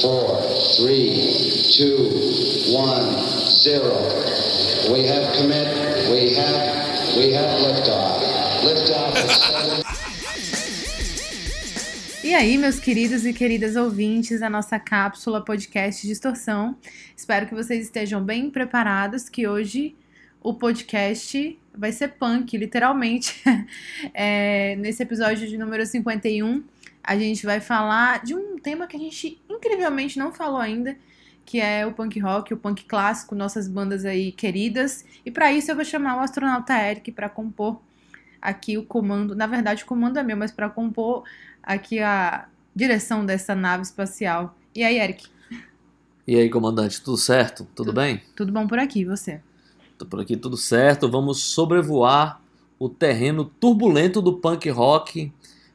four, three, two, one, zero. We have commit. We have. We have liftoff. Liftoff. E aí, meus queridos e queridas ouvintes da nossa cápsula podcast Distorção. Espero que vocês estejam bem preparados, que hoje o podcast vai ser punk, literalmente. É, nesse episódio de número 51, a gente vai falar de um tema que a gente incrivelmente não falou ainda, que é o punk rock, o punk clássico, nossas bandas aí queridas. E para isso eu vou chamar o astronauta Eric para compor aqui o comando. Na verdade, o comando é meu, mas para compor aqui a direção dessa nave espacial. E aí, Eric? E aí, comandante, tudo certo? Tudo bem? Tudo bom por aqui, você? Tô por aqui tudo certo. Vamos sobrevoar o terreno turbulento do punk rock.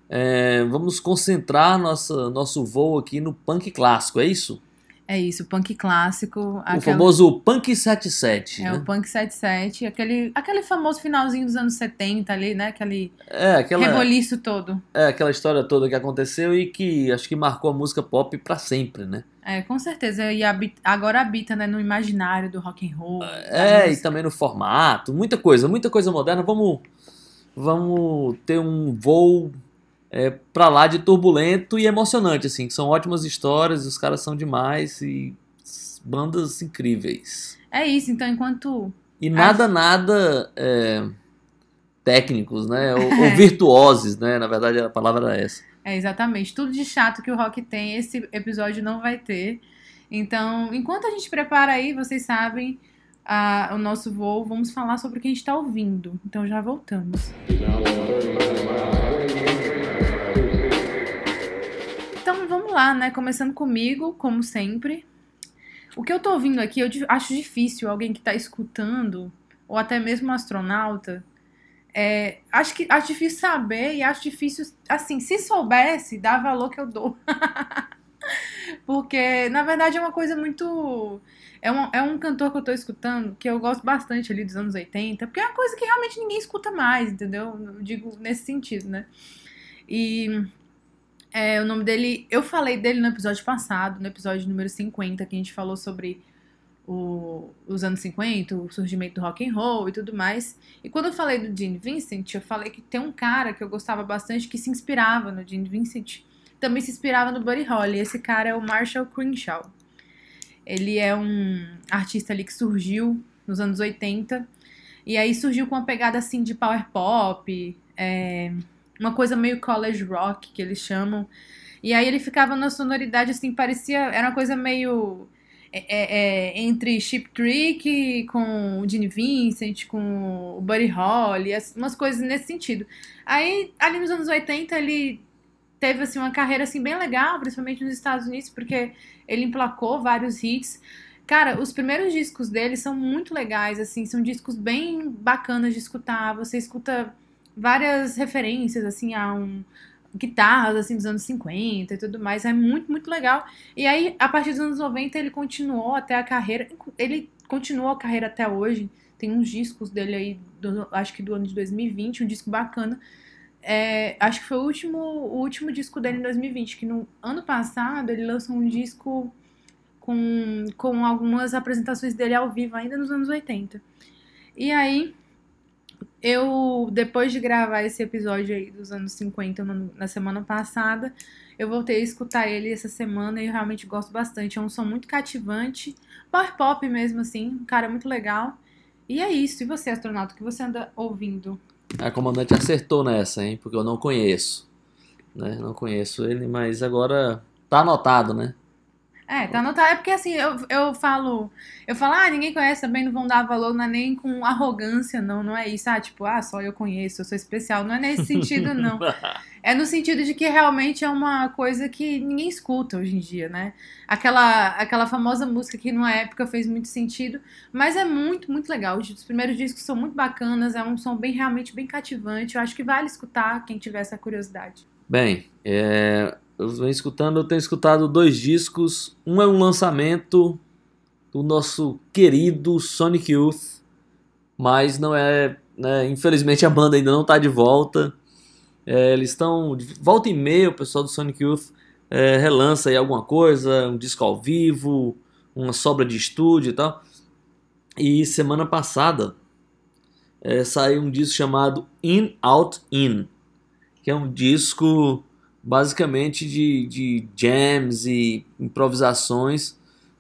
É, vamos concentrar nossa, nosso voo aqui no punk clássico, é isso? É isso, punk clássico. O aquela- famoso Punk 77. É né? o Punk 77, aquele, aquele famoso finalzinho dos anos 70 ali, né? Aquele É, aquela, reboliço todo. é aquela história toda que aconteceu e que acho que marcou a música pop pra sempre, né? É, com certeza. E habi- agora habita né, no imaginário do rock and roll. É, e também no formato, muita coisa, muita coisa moderna. Vamos, vamos ter um voo é, pra lá de turbulento e emocionante, assim. que São ótimas histórias, os caras são demais e bandas incríveis. É isso, então enquanto. E nada, nada é, técnicos, né? Ou, ou É. virtuosos, né? Na verdade a palavra era essa. É, exatamente. Tudo de chato que o rock tem, esse episódio não vai ter. Então, enquanto a gente prepara aí, vocês sabem, a- o nosso voo, vamos falar sobre o que a gente tá ouvindo. Então já voltamos. Então lá, né? Começando comigo, como sempre. O que eu tô ouvindo aqui, eu acho difícil alguém que tá escutando, ou até mesmo um astronauta, é, acho que acho difícil saber e acho difícil, assim, se soubesse, dá valor que eu dou. Porque, na verdade, é uma coisa muito. É um, é um cantor que eu tô escutando que eu gosto bastante ali dos anos 80, porque é uma coisa que realmente ninguém escuta mais, entendeu? Eu digo nesse sentido, né? E é, o nome dele. Eu falei dele no episódio passado, no episódio número 50, que a gente falou sobre o- os anos 50, o surgimento do rock and roll e tudo mais. E quando eu falei do Gene Vincent, eu falei que tem um cara que eu gostava bastante que se inspirava no Gene Vincent, também se inspirava no Buddy Holly. Esse cara é o Marshall Crenshaw. Ele é um artista ali que surgiu nos anos 80 e aí surgiu com uma pegada assim de power pop, é, uma coisa meio college rock que eles chamam. E aí ele ficava na sonoridade assim, parecia, era uma coisa meio é, é, é, entre Chip Trick com o Gene Vincent, com o Buddy Holly, as- umas coisas nesse sentido. Aí, ali nos anos 80, ele teve assim uma carreira assim bem legal, principalmente nos Estados Unidos, porque ele emplacou vários hits. Cara, os primeiros discos dele são muito legais, assim, são discos bem bacanas de escutar. Você escuta várias referências assim a um guitarras assim dos anos 50 e tudo mais, é muito muito legal. E aí, a partir dos anos 90, ele continuou até a carreira. Ele continuou a carreira até hoje. Tem uns discos dele aí, do- acho que do ano de 2020, um disco bacana. É, acho que foi o último, o último disco dele em 2020, que no ano passado ele lançou um disco com, com algumas apresentações dele ao vivo, ainda nos anos 80. E aí, eu, depois de gravar esse episódio aí dos anos 50 no- na semana passada, eu voltei a escutar ele essa semana e eu realmente gosto bastante. É um som muito cativante, power pop mesmo, assim, um cara muito legal. E é isso. E você, astronauta, o que você anda ouvindo? A comandante acertou nessa, hein? Porque eu não conheço. Né? Não conheço ele, mas agora tá anotado, né? É, tá anotado. É porque assim, eu, eu falo. Eu falo, ah, ninguém conhece também, não vão dar valor, não é nem com arrogância, não. Não é isso, ah, tipo, ah, só eu conheço, eu sou especial. Não é nesse sentido, não. É no sentido de que realmente é uma coisa que ninguém escuta hoje em dia, né? Aquela, aquela famosa música que numa época fez muito sentido, mas é muito, muito legal. Os primeiros discos são muito bacanas, é um som bem realmente bem cativante. Eu acho que vale escutar quem tiver essa curiosidade. Bem, é, eu venho escutando, eu tenho escutado dois discos. Um é um lançamento do nosso querido Sonic Youth, mas não é, né, infelizmente a banda ainda não está de volta. É, eles estão volta e meia, o pessoal do Sonic Youth é, relança aí alguma coisa, um disco ao vivo, uma sobra de estúdio e tal. E semana passada é, saiu um disco chamado In Out In, que é um disco basicamente de, de jams e improvisações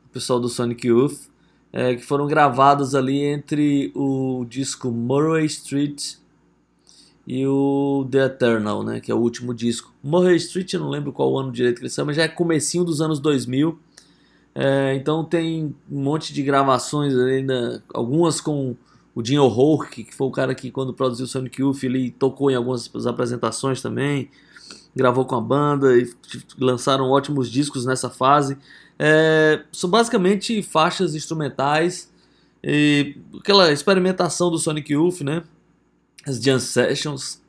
do pessoal do Sonic Youth, é, que foram gravadas ali entre o disco Murray Street e o The Eternal, né, que é o último disco. Murray Street, eu não lembro qual ano direito que ele saiu, mas já é comecinho dos anos 2000. É, então tem um monte de gravações ainda, algumas com o Jim O'Rourke, que foi o cara que quando produziu Sonic Youth, ele tocou em algumas apresentações também, gravou com a banda e lançaram ótimos discos nessa fase. É, são basicamente faixas instrumentais e aquela experimentação do Sonic Youth, né? As jam sessions,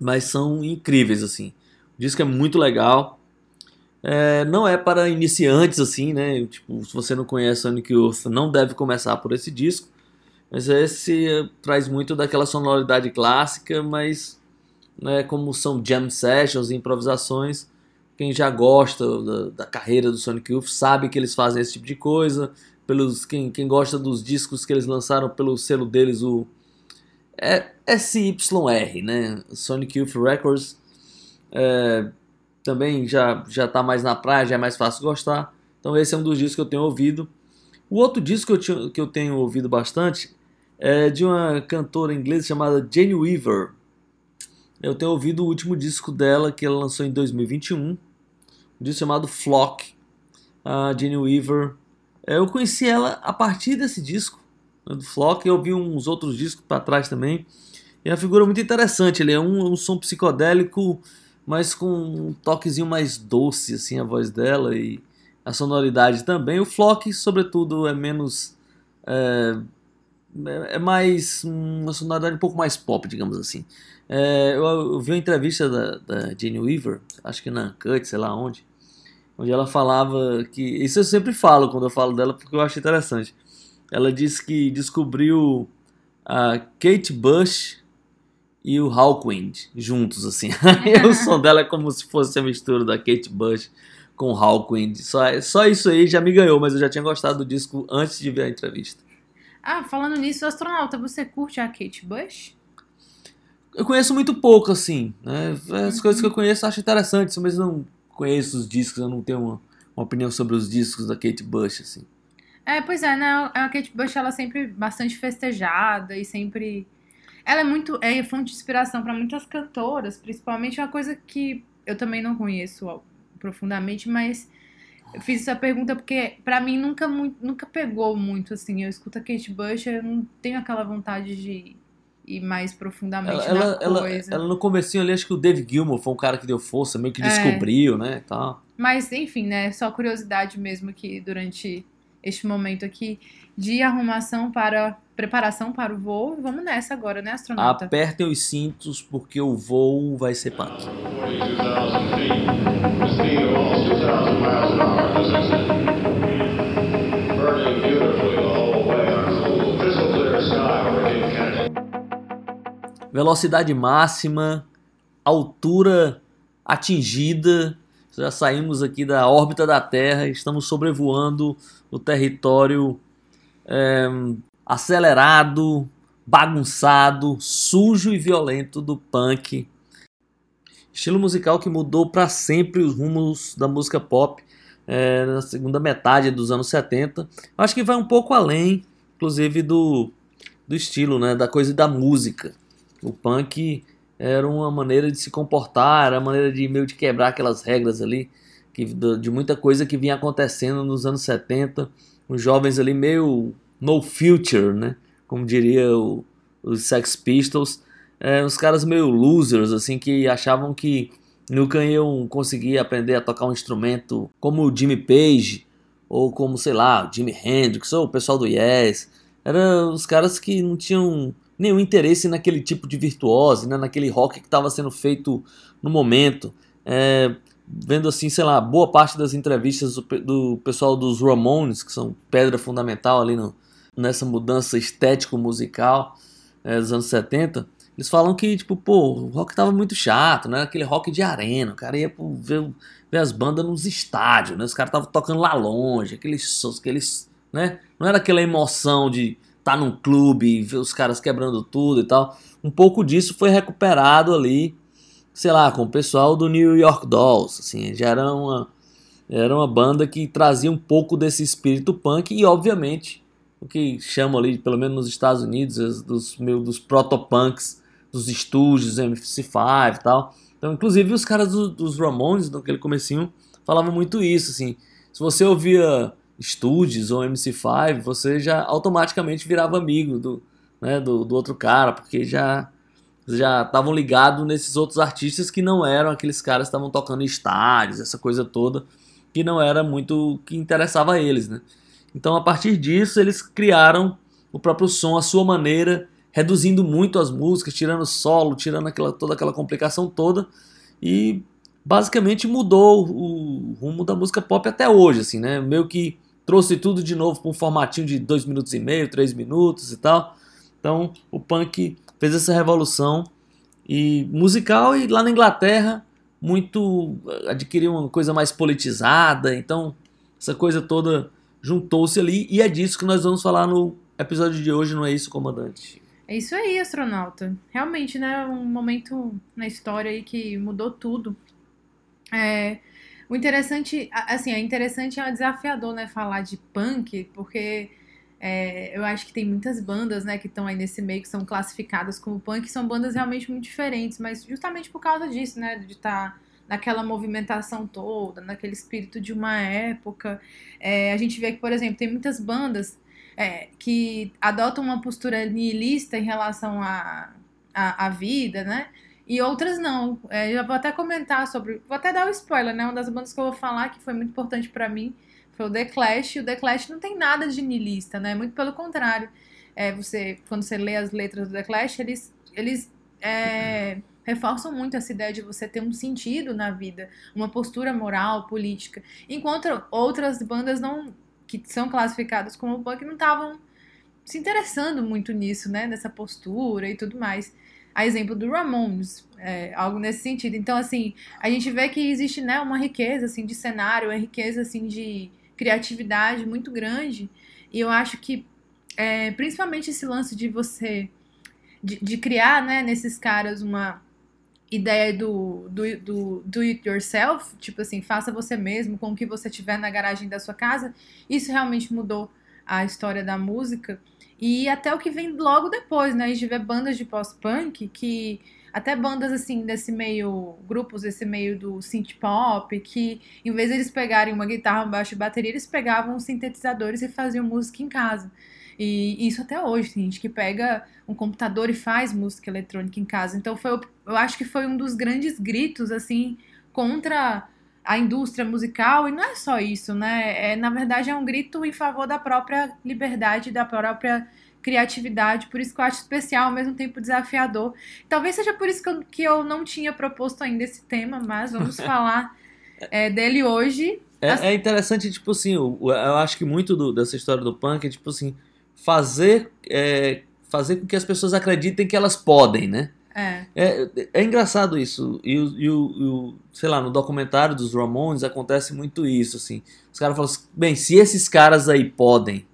mas são incríveis assim. O disco é muito legal. É, não é para iniciantes assim, né? Tipo, se você não conhece Sonic Youth, não deve começar por esse disco. Mas esse traz muito daquela sonoridade clássica, mas né, como são jam sessions improvisações, quem já gosta da, da, carreira do Sonic Youth sabe que eles fazem esse tipo de coisa. Pelos, quem, quem gosta dos discos que eles lançaram pelo selo deles, o é, SYR, né? Sonic Youth Records. É, também já já está mais na praia, já é mais fácil gostar. Então esse é um dos discos que eu tenho ouvido. O outro disco que eu, que eu tenho ouvido bastante é de uma cantora inglesa chamada Jane Weaver. Eu tenho ouvido o último disco dela que ela lançou em 2021, um disco chamado Flock. A Jane Weaver. É, eu conheci ela a partir desse disco né, do Flock. Eu vi uns outros discos para trás também. É uma figura muito interessante. Ele é um, um som psicodélico, mas com um toquezinho mais doce assim a voz dela e a sonoridade também. O Flock, sobretudo, é menos é, é, é mais uma sonoridade um pouco mais pop, digamos assim. É, eu, eu, vi uma entrevista da, da Jane Weaver, acho que na Uncut, sei lá onde, onde ela falava que. Isso eu sempre falo quando eu falo dela, porque eu acho interessante. Ela disse que descobriu a Kate Bush e o Hawkwind juntos, assim. o som dela é como se fosse a mistura da Kate Bush com o Hawkwind. Só, só isso aí já me ganhou, mas eu já tinha gostado do disco antes de ver a entrevista. Ah, falando nisso, astronauta, você curte a Kate Bush? Eu conheço muito pouco, assim. Né? As uhum. coisas que eu conheço eu acho interessantes, mas não conheço os discos, eu não tenho uma, uma opinião sobre os discos da Kate Bush, assim. É, pois é, né? A Kate Bush, ela é sempre bastante festejada e sempre... Ela é muito... É fonte de inspiração para muitas cantoras, principalmente uma coisa que eu também não conheço profundamente, mas eu fiz essa pergunta porque para mim nunca, nunca pegou muito assim. Eu escuto a Kate Bush, eu não tenho aquela vontade de ir mais profundamente ela, na ela, coisa. Ela, ela, no comecinho ali, acho que o Dave Gilmour foi um cara que deu força, meio que é. descobriu, né, tal. Mas enfim, né, só curiosidade mesmo que durante este momento aqui de arrumação para preparação para o voo. Vamos nessa agora, né, astronauta? Apertem os cintos porque o voo vai ser punk. Velocidade máxima, altura atingida. Já saímos aqui da órbita da Terra, estamos sobrevoando o território é, acelerado, bagunçado, sujo e violento do punk. Estilo musical que mudou para sempre os rumos da música pop é, na segunda metade dos anos 70. Acho que vai um pouco além, inclusive, do, do estilo, né, da coisa da música. O punk era uma maneira de se comportar, era uma maneira de meio de quebrar aquelas regras ali, que, de muita coisa que vinha acontecendo nos anos 70. Os jovens ali meio no future, né? Como diria o, os Sex Pistols. É, uns caras meio losers, assim, que achavam que nunca iam conseguir aprender a tocar um instrumento como o Jimmy Page, ou como, sei lá, Jimi Hendrix, ou o pessoal do Yes. Eram os caras que não tinham nenhum interesse naquele tipo de virtuose, né? naquele rock que estava sendo feito no momento. É, vendo assim, sei lá, boa parte das entrevistas do, do, pessoal dos Ramones, que são pedra fundamental ali no, nessa mudança estético-musical é, dos anos 70, Eles falam que, tipo, pô, o rock tava muito chato, né? Aquele rock de arena, o cara ia pô, ver, ver as bandas nos estádios, né? Os caras estavam tocando lá longe, aqueles, aqueles, né? Não era aquela emoção de estar tá num clube e ver os caras quebrando tudo e tal. Um pouco disso foi recuperado ali, sei lá, com o pessoal do New York Dolls, assim, já era uma, era uma banda que trazia um pouco desse espírito punk e, obviamente, o que chamam ali, pelo menos nos Estados Unidos, dos, meio, dos protopunks, dos estúdios, MC5 e tal. Então, inclusive, os caras do, dos Ramones, naquele comecinho, falavam muito isso, assim. Se você ouvia Studios ou MC5, você já automaticamente virava amigo do, né, do, do outro cara, porque já já estavam ligados nesses outros artistas que não eram aqueles caras que estavam tocando em estádios, essa coisa toda, que não era muito que interessava a eles, né? Então, a partir disso, eles criaram o próprio som, a sua maneira, reduzindo muito as músicas, tirando solo, tirando aquela, toda aquela complicação toda e basicamente mudou o rumo da música pop até hoje, assim, né? Meio que trouxe tudo de novo para um formatinho de dois minutos e meio, três minutos e tal. Então, o punk fez essa revolução e musical e lá na Inglaterra muito adquiriu uma coisa mais politizada, então essa coisa toda juntou-se ali e é disso que nós vamos falar no episódio de hoje, não é isso, comandante? É isso aí, astronauta. Realmente, né? Um momento na história aí que mudou tudo. É, o interessante, assim, é interessante é desafiador, né? Falar de punk, porque é, eu acho que tem muitas bandas, né, que estão aí nesse meio que são classificadas como punk, são bandas realmente muito diferentes, mas justamente por causa disso, né, de estar tá naquela movimentação toda, naquele espírito de uma época. É, a gente vê que, por exemplo, tem muitas bandas é, que adotam uma postura nihilista em relação à a, a, a, vida, né? E outras não. É, já vou até comentar sobre. Vou até dar o um spoiler, né? Uma das bandas que eu vou falar que foi muito importante para mim foi o The Clash. E o The Clash não tem nada de nihilista, né? Muito pelo contrário. É, você, quando você lê as letras do The Clash, eles, eles é, reforçam muito essa ideia de você ter um sentido na vida, uma postura moral, política. Enquanto outras bandas não que são classificadas como punk não estavam se interessando muito nisso, né? Nessa postura e tudo mais. A exemplo do Ramones, é, algo nesse sentido. Então, assim, a gente vê que existe, né, uma riqueza, assim, de cenário, uma riqueza, assim, de criatividade muito grande. E eu acho que, é, principalmente esse lance de você, de, de criar, né, nesses caras uma ideia do, do, do do it yourself, tipo assim, faça você mesmo com o que você tiver na garagem da sua casa, isso realmente mudou a história da música. E até o que vem logo depois, né? A gente vê bandas de pós-punk que. Até bandas assim, desse meio. grupos desse meio do synth pop, que em vez de eles pegarem uma guitarra, um baixo e bateria, eles pegavam sintetizadores e faziam música em casa. E isso até hoje, tem gente que pega um computador e faz música eletrônica em casa. Então foi, eu acho que foi um dos grandes gritos assim contra a indústria musical e não é só isso, né? É, na verdade é um grito em favor da própria liberdade, da própria criatividade, por isso que eu acho especial, ao mesmo tempo desafiador. Talvez seja por isso que eu, que eu não tinha proposto ainda esse tema, mas vamos falar é, dele hoje. É, é, interessante, tipo assim, eu, eu acho que muito do, dessa história do punk é tipo assim, fazer, é, fazer com que as pessoas acreditem que elas podem, né? É. É, é engraçado isso. E, e, e, sei lá, no documentário dos Ramones acontece muito isso, assim. Os caras falam assim, bem, se esses caras aí podem,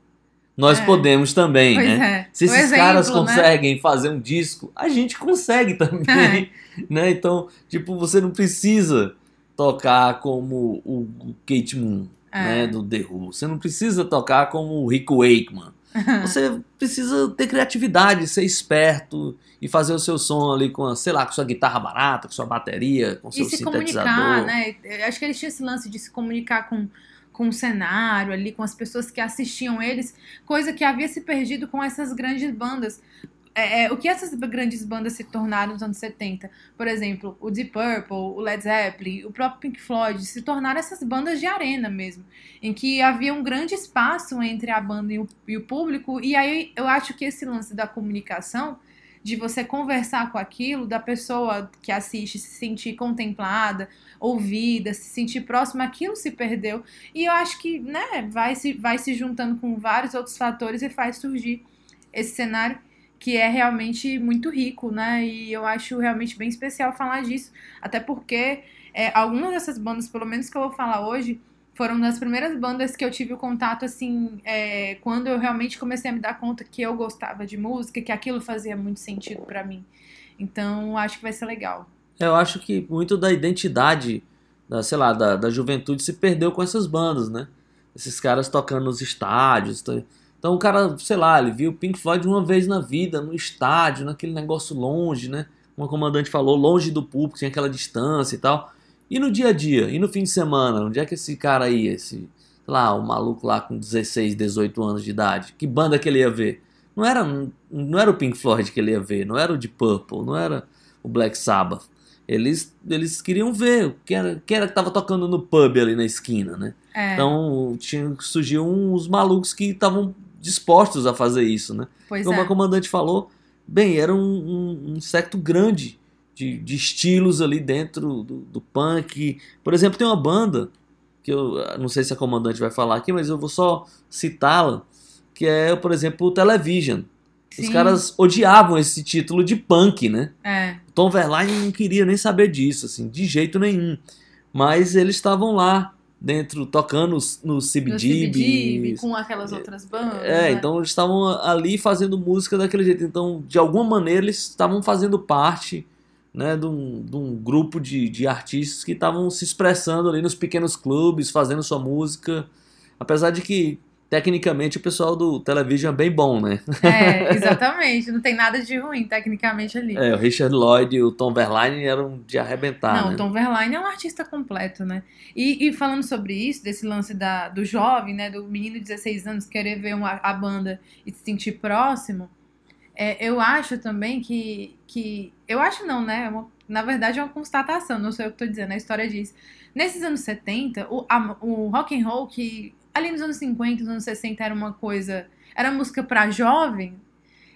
nós é. podemos também, pois né? É. Se esses exemplo, caras né? conseguem né? fazer um disco, a gente consegue também, É. né? Então, tipo, você não precisa tocar como o Kate Moon, É. né, do The Who. Você não precisa tocar como o Rick Wakeman. Você precisa ter criatividade, ser esperto e fazer o seu som ali com, a, sei lá, com sua guitarra barata, com sua bateria, com e seu se sintetizador. comunicar, né? Eu Acho que eles tinham esse lance de se comunicar com, com o cenário ali, com as pessoas que assistiam eles, coisa que havia se perdido com essas grandes bandas. É, é, o que essas grandes bandas se tornaram nos anos 70? Por exemplo, o Deep Purple, o Led Zeppelin, o próprio Pink Floyd, se tornaram essas bandas de arena mesmo, em que havia um grande espaço entre a banda e o, e o público, e aí eu acho que esse lance da comunicação de você conversar com aquilo, da pessoa que assiste se sentir contemplada, ouvida, se sentir próxima, aquilo se perdeu. E eu acho que, né, vai se, vai se juntando com vários outros fatores e faz surgir esse cenário que é realmente muito rico, né? E eu acho realmente bem especial falar disso, até porque é, algumas dessas bandas, pelo menos que eu vou falar hoje, foram das primeiras bandas que eu tive o contato, assim, é, quando eu realmente comecei a me dar conta que eu gostava de música, que aquilo fazia muito sentido para mim. Então, acho que vai ser legal. Eu acho que muito da identidade, da, sei lá, da, da juventude se perdeu com essas bandas, né? Esses caras tocando nos estádios. Então o cara, sei lá, ele viu Pink Floyd uma vez na vida, no estádio, naquele negócio longe, né? Como a comandante falou, longe do público, tinha aquela distância e tal. E no dia a dia? E no fim de semana? Onde é que esse cara ia? Esse, sei lá, o maluco lá com 16, 18 anos de idade. Que banda que ele ia ver? Não era, não era o Pink Floyd que ele ia ver, não era o Deep Purple, não era o Black Sabbath. Eles, eles queriam ver o que era, que era que tava tocando no pub ali na esquina, né? É. Então tinha, surgiu uns malucos que estavam dispostos a fazer isso, né? pois Como é. a comandante falou, bem, era um, um, um secto grande de, de estilos ali dentro do, do punk. Por exemplo, tem uma banda que eu ah, não sei se a comandante vai falar aqui, mas eu vou só citá-la, que é, por exemplo, o Television. Os Sim. caras odiavam esse título de punk, né? É, Tom Verlaine não queria nem saber disso, assim, de jeito nenhum. Mas eles estavam lá dentro, tocando no. CBGB, com aquelas outras bandas. É, né? então eles estavam ali fazendo música daquele jeito. Então, de alguma maneira, eles estavam fazendo parte né, de, um, de um grupo de, de artistas que estavam se expressando ali nos pequenos clubes, fazendo sua música. Apesar de que, tecnicamente, o pessoal do Television é bem bom, né? É, exatamente. Não tem nada de ruim, tecnicamente, ali. É, o Richard Lloyd e o Tom Verlaine eram de arrebentar, Não, né? o Tom Verlaine é um artista completo, né? E, e falando sobre isso, desse lance da, do jovem, né? Do menino de 16 anos querer ver uma, a banda e se sentir próximo, é, eu acho também que, que. Eu acho não, né? É uma- na verdade é uma constatação, não sou eu que tô dizendo, a história diz. Nesses anos 70, o, a- o rock and roll, que ali nos anos 50, nos anos 60 era uma coisa. Era música pra jovem,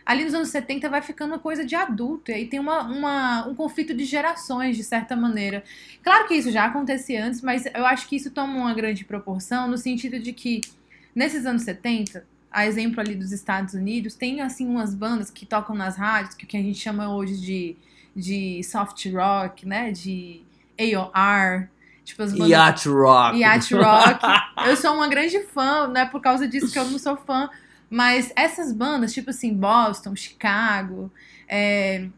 ali nos anos 70 vai ficando uma coisa de adulto. E aí tem uma, uma- um conflito de gerações, de certa maneira. Claro que isso já acontecia antes, mas eu acho que isso toma uma grande proporção no sentido de que, nesses anos 70, a exemplo ali dos Estados Unidos, tem assim umas bandas que tocam nas rádios, que, que a gente chama hoje de, de soft rock, né? De AOR. Tipo, as bandas Yacht Rock. Yacht Rock. Eu sou uma grande fã, não é por causa disso que eu não sou fã. Mas essas bandas, tipo assim, Boston, Chicago, é,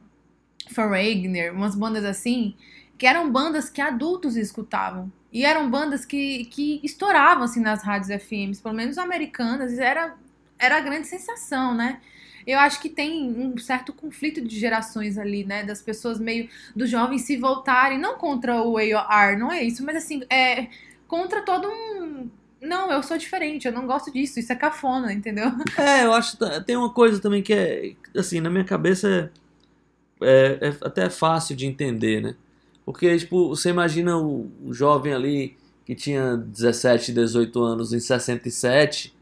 Foreigner, umas bandas assim, que eram bandas que adultos escutavam. E eram bandas que, que estouravam, assim, nas rádios FMs, pelo menos americanas, era, era a grande sensação, né? Eu acho que tem um certo conflito de gerações ali, né? Das pessoas meio dos jovens se voltarem, não contra o AOR, não é isso, mas assim, é contra todo um. Não, eu sou diferente, eu não gosto disso, isso é cafona, entendeu? É, eu acho tem uma coisa também que é, assim, na minha cabeça é, é, é até fácil de entender, né? Porque, tipo, você imagina o, o jovem ali que tinha 17, 18 anos em 67,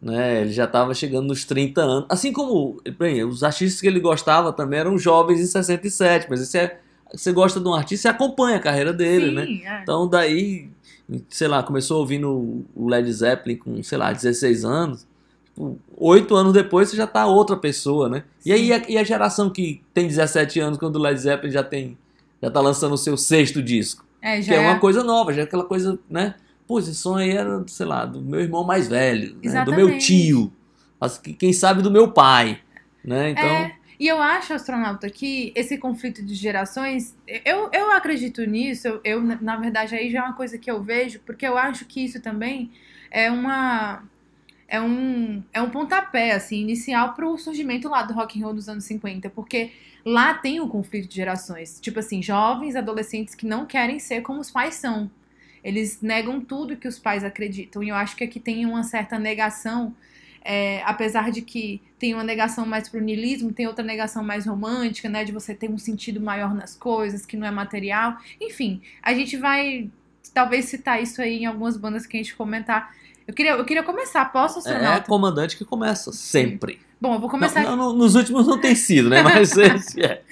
né? Ele já estava chegando nos 30 anos. Assim como, bem, os artistas que ele gostava também eram jovens em 67, mas você, é, você gosta de um artista, você acompanha a carreira dele, né? Sim, é. Então daí, sei lá, começou ouvindo o Led Zeppelin com, sei lá, 16 anos. Tipo, Oito anos depois você já tá outra pessoa, né? E aí a, e a geração que tem 17 anos quando o Led Zeppelin já tem. Já tá lançando o seu sexto disco. É, Que já é uma coisa nova, já é aquela coisa, né? Pô, esse aí era, sei lá, do meu irmão mais velho, né? do meu tio, quem sabe do meu pai, né? Então, É, e eu acho, astronauta, que esse conflito de gerações, eu, eu acredito nisso, eu, eu, na verdade, aí já é uma coisa que eu vejo, porque eu acho que isso também é uma. É um, é um pontapé, assim, inicial pro surgimento lá do rock and roll dos anos 50, porque lá tem um conflito de gerações. Tipo assim, jovens, adolescentes que não querem ser como os pais são. Eles negam tudo que os pais acreditam. E eu acho que aqui tem uma certa negação é, apesar de que tem uma negação mais pro niilismo, tem outra negação mais romântica, né? De você ter um sentido maior nas coisas, que não é material. Enfim, a gente vai talvez citar isso aí em algumas bandas que a gente comentar. Eu queria, eu queria começar, posso, é, é astronauta? comandante que começa, sempre. Bom, eu vou começar Não, não, nos últimos não tem sido, né? Mas esse é.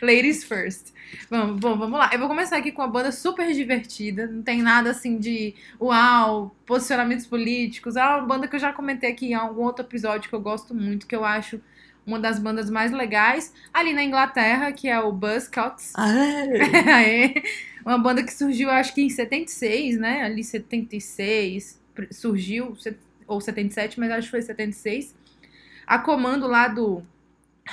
Ladies first. Vamos, bom, vamos lá. Eu vou começar aqui com uma banda super divertida. Não tem nada assim de uau, posicionamentos políticos. É uma banda que eu já comentei aqui em algum outro episódio que eu gosto muito, que eu acho uma das bandas mais legais ali na Inglaterra, que é o Buzzcocks. Aê. Uma banda que surgiu, acho que em 76, né? Ali 76 pr- surgiu, ou 77, mas acho que foi 76. A comando lá do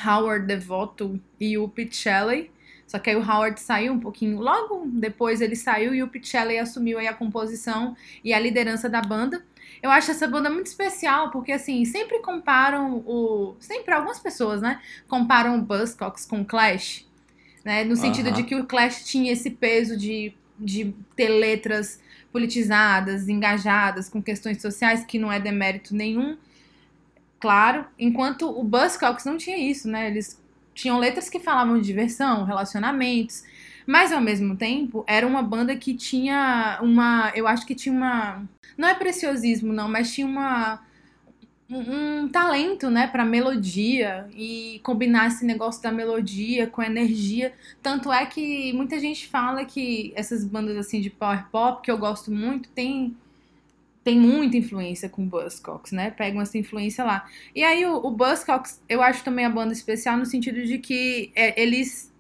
Howard Devoto e o Pete Shelley. Só que aí o Howard saiu um pouquinho, logo depois ele saiu e o Shelley assumiu aí a composição e a liderança da banda. Eu acho essa banda muito especial, porque assim, sempre comparam o. Sempre algumas pessoas, né? Comparam o Buzzcocks com o Clash. Né? No sentido Aham. de que o Clash tinha esse peso de, de ter letras politizadas, engajadas com questões sociais, que não é demérito nenhum, claro. Enquanto o Buzzcocks não tinha isso, né? Eles tinham letras que falavam de diversão, relacionamentos, mas ao mesmo tempo era uma banda que tinha uma. Eu acho que tinha uma. Não é preciosismo, não, mas tinha uma. Um, talento, né, pra melodia e combinar esse negócio da melodia com energia. Tanto é que muita gente fala que essas bandas assim de power pop, que eu gosto muito, tem, tem muita influência com Buzzcocks, né? Pegam essa influência lá. E aí o, o Buzzcocks, eu acho também a banda especial no sentido de que é, eles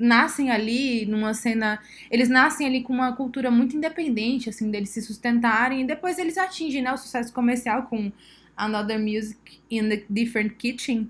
nascem ali numa cena, eles nascem ali com uma cultura muito independente, assim, deles se sustentarem, e depois eles atingem, né, o sucesso comercial com Another Music in the Different Kitchen.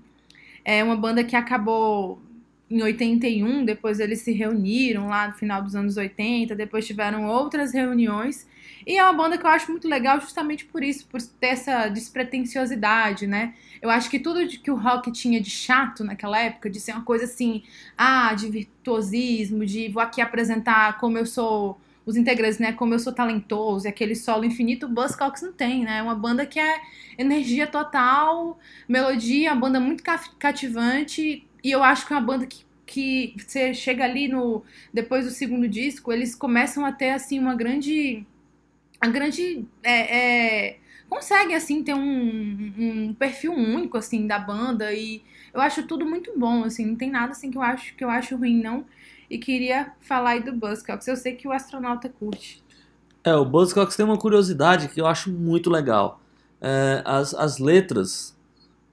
É uma banda que acabou em 81, depois eles se reuniram lá no final dos anos 80, depois tiveram outras reuniões. E é uma banda que eu acho muito legal justamente por isso, por ter essa despretensiosidade, né? Eu acho que tudo que o rock tinha de chato naquela época, de ser uma coisa assim, ah, de virtuosismo, de vou aqui apresentar como eu sou, os integrantes, né, como eu sou talentoso, e aquele solo infinito, o Buzzcocks não tem, né? É uma banda que é energia total, melodia, uma banda muito ca- cativante, e eu acho que é uma banda que que você chega ali no depois do segundo disco, eles começam a ter assim uma grande a grande é, é, consegue assim ter um, um perfil único assim da banda. E eu acho tudo muito bom assim não tem nada assim que eu acho que eu acho ruim não. E queria falar aí do Buzzcocks. Eu sei que o astronauta curte. É, o Buzzcocks tem uma curiosidade que eu acho muito legal. É, as, as letras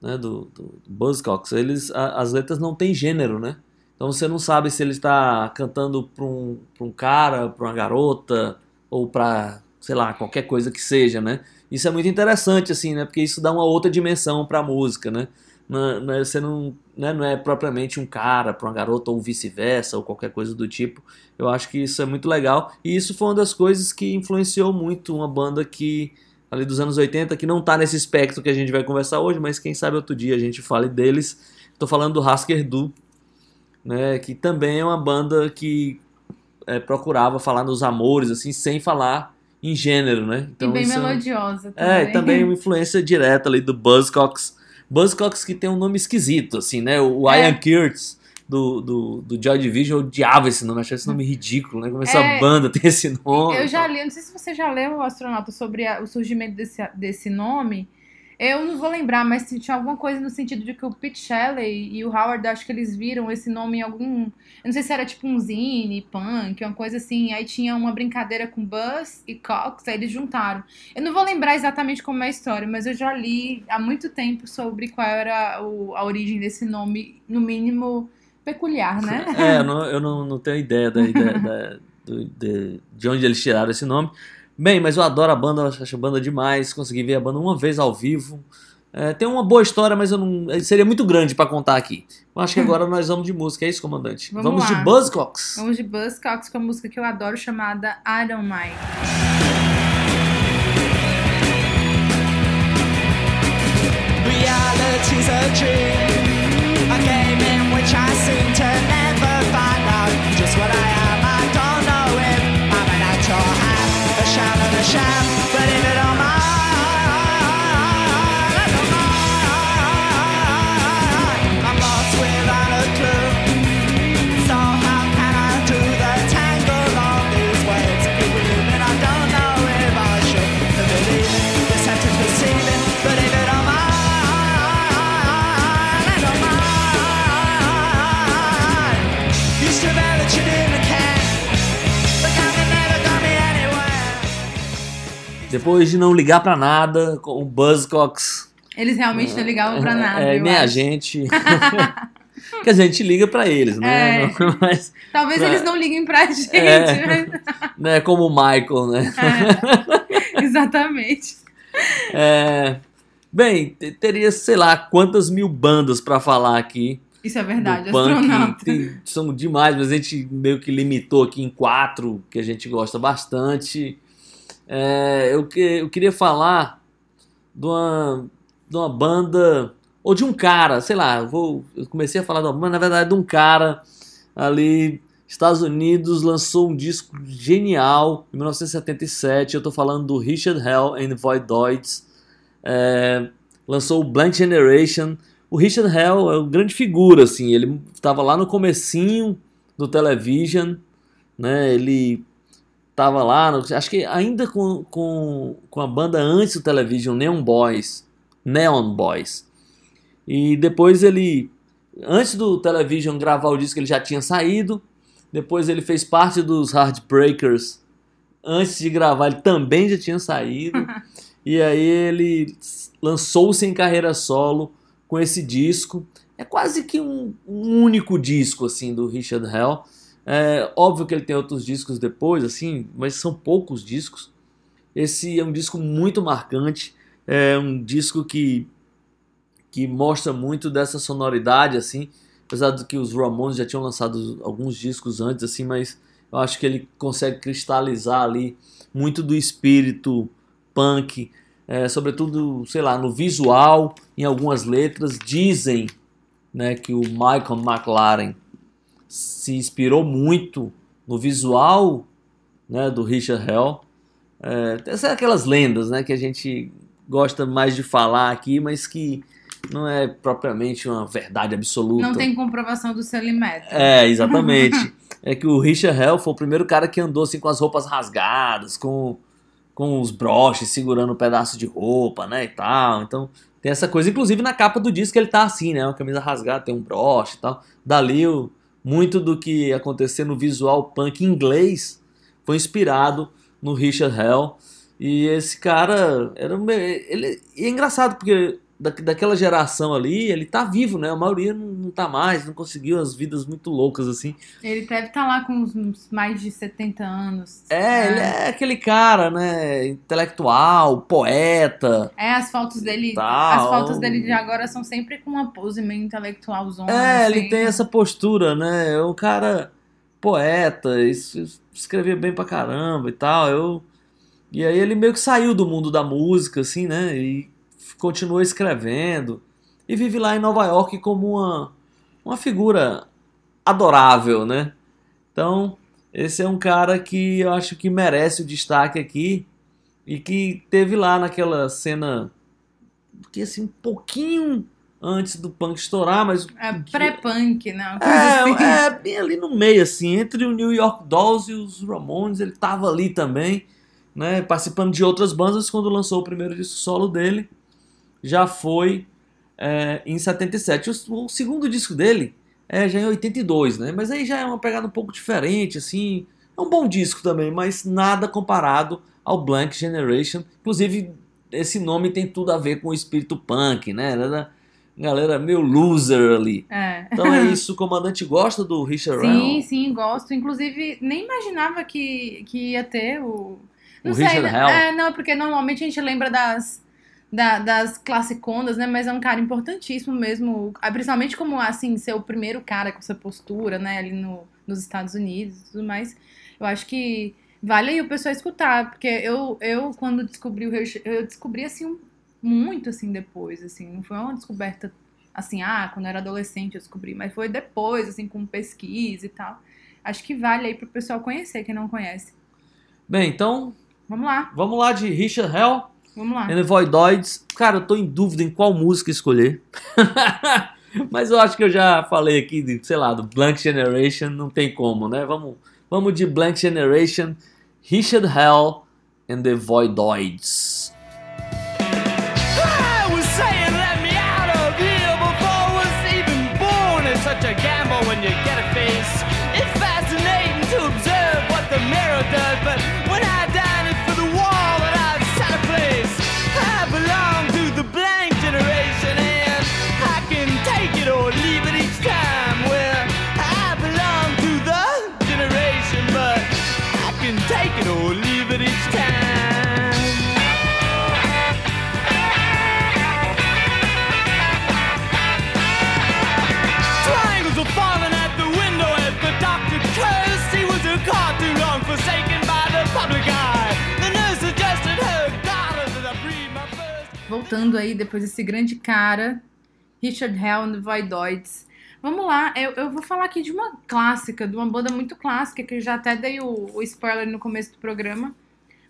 né, do, do Buzzcocks, eles, a- as letras não têm gênero, né? Então você não sabe se ele está cantando para um, um cara, para uma garota, ou para, sei lá, qualquer coisa que seja, né? Isso é muito interessante, assim, né? Porque isso dá uma outra dimensão para a música, né? É- você não, né, não é propriamente um cara para uma garota ou vice-versa ou qualquer coisa do tipo. Eu acho que isso é muito legal e isso foi uma das coisas que influenciou muito uma banda que ali dos anos 80 que não tá nesse espectro que a gente vai conversar hoje, mas quem sabe outro dia a gente fale deles. Tô falando do Husker Du, né, que também é uma banda que é, procurava falar nos amores assim sem falar em gênero, né? e bem isso é- melodiosa é, também e também uma influência direta ali do Buzzcocks. Buzzcocks que tem um nome esquisito, assim, né? O É. Ian Curtis, do, do, do Joy Division, eu odiava esse nome, achava esse nome ridículo, né? Como essa É. banda tem esse nome. Eu já li, eu não sei se você já leu o astronauta sobre a- o surgimento desse, desse nome. Eu não vou lembrar, mas tinha alguma coisa no sentido de que o Pete Shelley e o Howard, acho que eles viram esse nome em algum. Eu não sei se era tipo um zine, punk, uma coisa assim. Aí tinha uma brincadeira com Buzz e Cox, aí eles juntaram. Eu não vou lembrar exatamente como é a história, mas eu já li há muito tempo sobre qual era o- a origem desse nome, no mínimo peculiar, né? É, eu não, eu não, não tenho ideia da, ideia da- do- de, de onde eles tiraram esse nome. Bem, mas eu adoro a banda, acho a banda demais. Consegui ver a banda uma vez ao vivo. É, tem uma boa história, mas eu não, seria muito grande pra contar aqui. Eu acho que agora nós vamos de música, é isso, comandante? Vamos de lá. Buzzcocks. Vamos de Buzzcocks com a música que eu adoro chamada I Don't Mind. Reality's a dream, a game in which I Sham! Depois de não ligar pra nada, o Buzzcocks Eles realmente não ligavam pra nada. É, nem a acho. gente. Quer dizer, a gente liga pra eles, né? É. Mas Talvez pra- eles não liguem pra gente. É. mas- não é como o Michael, né? É, exatamente. É, bem, te- teria, sei lá, quantas mil bandas pra falar aqui. Isso é verdade, astronauta. Tem- são demais, mas a gente meio que limitou aqui em quatro, que a gente gosta bastante. É, eu, que- eu queria falar de uma, de uma banda, ou de um cara, sei lá, eu, vou, eu comecei a falar de uma banda, na verdade, de um cara ali, Estados Unidos, lançou um disco genial em 1977. Eu tô falando do Richard Hell and the Voidoids. É, lançou o Blank Generation. O Richard Hell é uma grande figura, assim. Ele estava lá no comecinho do Television, né? Ele tava lá, no- acho que ainda com, com, com a banda antes do Television, Neon Boys. Neon Boys. E depois ele, antes do Television gravar o disco, ele já tinha saído. Depois ele fez parte dos Heartbreakers. Antes de gravar, ele também já tinha saído. e aí ele lançou-se em carreira solo com esse disco. É quase que um, um único disco assim do Richard Hell. É óbvio que ele tem outros discos depois, assim, mas são poucos discos. Esse é um disco muito marcante. É um disco que que mostra muito dessa sonoridade assim, apesar de que os Ramones já tinham lançado alguns discos antes assim, mas eu acho que ele consegue cristalizar ali muito do espírito punk, é, sobretudo, sei lá, no visual, em algumas letras dizem, né, que o Michael McLaren se inspirou muito no visual, né, do Richard Hell. É, essas são aquelas lendas, né, que a gente gosta mais de falar aqui, mas que não é propriamente uma verdade absoluta. Não tem comprovação do Selimetro. É, exatamente. é que o Richard Hell foi o primeiro cara que andou assim com as roupas rasgadas, com, com os broches segurando um pedaço de roupa, né, e tal. Então, tem essa coisa. Inclusive, na capa do disco ele tá assim, né, uma camisa rasgada, tem um broche e tal. Dali, o, muito do que acontecer no visual punk inglês foi inspirado no Richard Hell. E esse cara, era ele, é engraçado, porque da, daquela geração ali, ele tá vivo, né? A maioria não, não tá mais, não conseguiu as vidas muito loucas assim. Ele deve estar lá com uns, mais de 70 anos. É, ele é aquele cara, né? Intelectual, poeta. É, as fotos dele. Tal. As fotos dele de agora são sempre com uma pose meio intelectualzona. É, assim. ele tem essa postura, né? É um cara poeta, es- escrevia bem pra caramba e tal. Eu... E aí ele meio que saiu do mundo da música, assim, né? E continuou escrevendo. E vive lá em Nova York como uma, uma figura adorável, né? Então, esse é um cara que eu acho que merece o destaque aqui. E que teve lá naquela cena que assim, um pouquinho antes do punk estourar, mas É pré-punk, né? Coisa assim. é, é, bem ali no meio, assim, entre o New York Dolls e os Ramones, ele tava ali também, né, participando de outras bandas quando lançou o primeiro disco solo dele, já foi é, em 77. O, o segundo disco dele é já em 82, né, mas aí já é uma pegada um pouco diferente, assim, é um bom disco também, mas nada comparado ao Blank Generation, inclusive esse nome tem tudo a ver com o espírito punk, né, era galera meio loser ali. É. Então é isso, o comandante gosta do Richard Sim, Hell? sim, gosto. Inclusive, nem imaginava que, que ia ter o. Não O sei, Richard? Hell? É, não, porque normalmente a gente lembra das, da- das classicondas, né? Mas é um cara importantíssimo mesmo. ah, Principalmente como, assim, ser o primeiro cara com essa postura, né? Ali no, nos Estados Unidos e tudo mais. Eu acho que vale aí o pessoal escutar. Porque eu, eu quando descobri o Richard, eu descobri, assim, um- muito, assim, depois, assim. Não foi uma descoberta, assim, ah, quando eu era adolescente eu descobri. Mas foi depois, assim, com pesquisa e tal. Acho que vale aí pro pessoal conhecer, quem não conhece. Bem, então Vamos lá, vamos lá de Richard Hell vamos lá. and the Voidoids. Cara, eu tô em dúvida em qual música escolher. Mas eu acho que eu já falei aqui, de, sei lá, do Blank Generation, não tem como, né? Vamos, vamos de Blank Generation, Richard Hell and the Voidoids. Voltando aí depois desse grande cara, Richard Hell the Voidoids. Vamos lá, eu, eu vou falar aqui de uma clássica, de uma banda muito clássica, que eu já até dei o, o spoiler no começo do programa.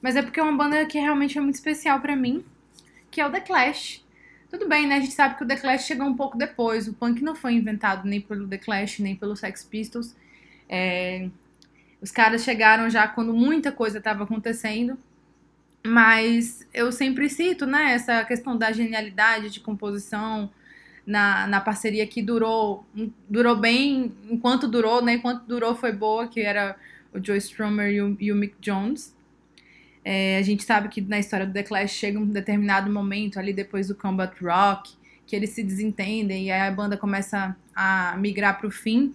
Mas é porque é uma banda que realmente é muito especial pra mim, que é o The Clash. Tudo bem, né? A gente sabe que o The Clash chegou um pouco depois. O punk não foi inventado nem pelo The Clash, nem pelo Sex Pistols. É, Os caras chegaram já quando muita coisa estava acontecendo. Mas eu sempre cito, né, essa questão da genialidade de composição na, na parceria que durou, durou bem enquanto durou, né? Enquanto durou foi boa, que era o Joe Strummer e o, e o Mick Jones. É, a gente sabe que na história do The Clash chega um determinado momento ali depois do Combat Rock, que eles se desentendem e aí a banda começa a migrar pro fim.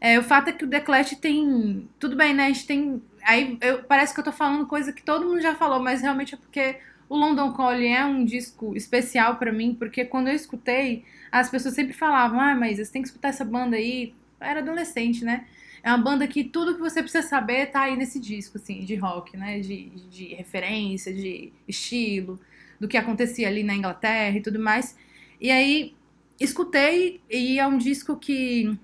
É, o fato é que o The Clash tem. Tudo bem, né? A gente tem. Aí eu, parece que eu tô falando coisa que todo mundo já falou, mas realmente é porque o London Calling é um disco especial pra mim, porque quando eu escutei, as pessoas sempre falavam: ah, mas você tem que escutar essa banda aí. Eu era adolescente, né? É uma banda que tudo que você precisa saber tá aí nesse disco, assim, de rock, né? De, de referência, de estilo, do que acontecia ali na Inglaterra e tudo mais. E aí, escutei, e é um disco que,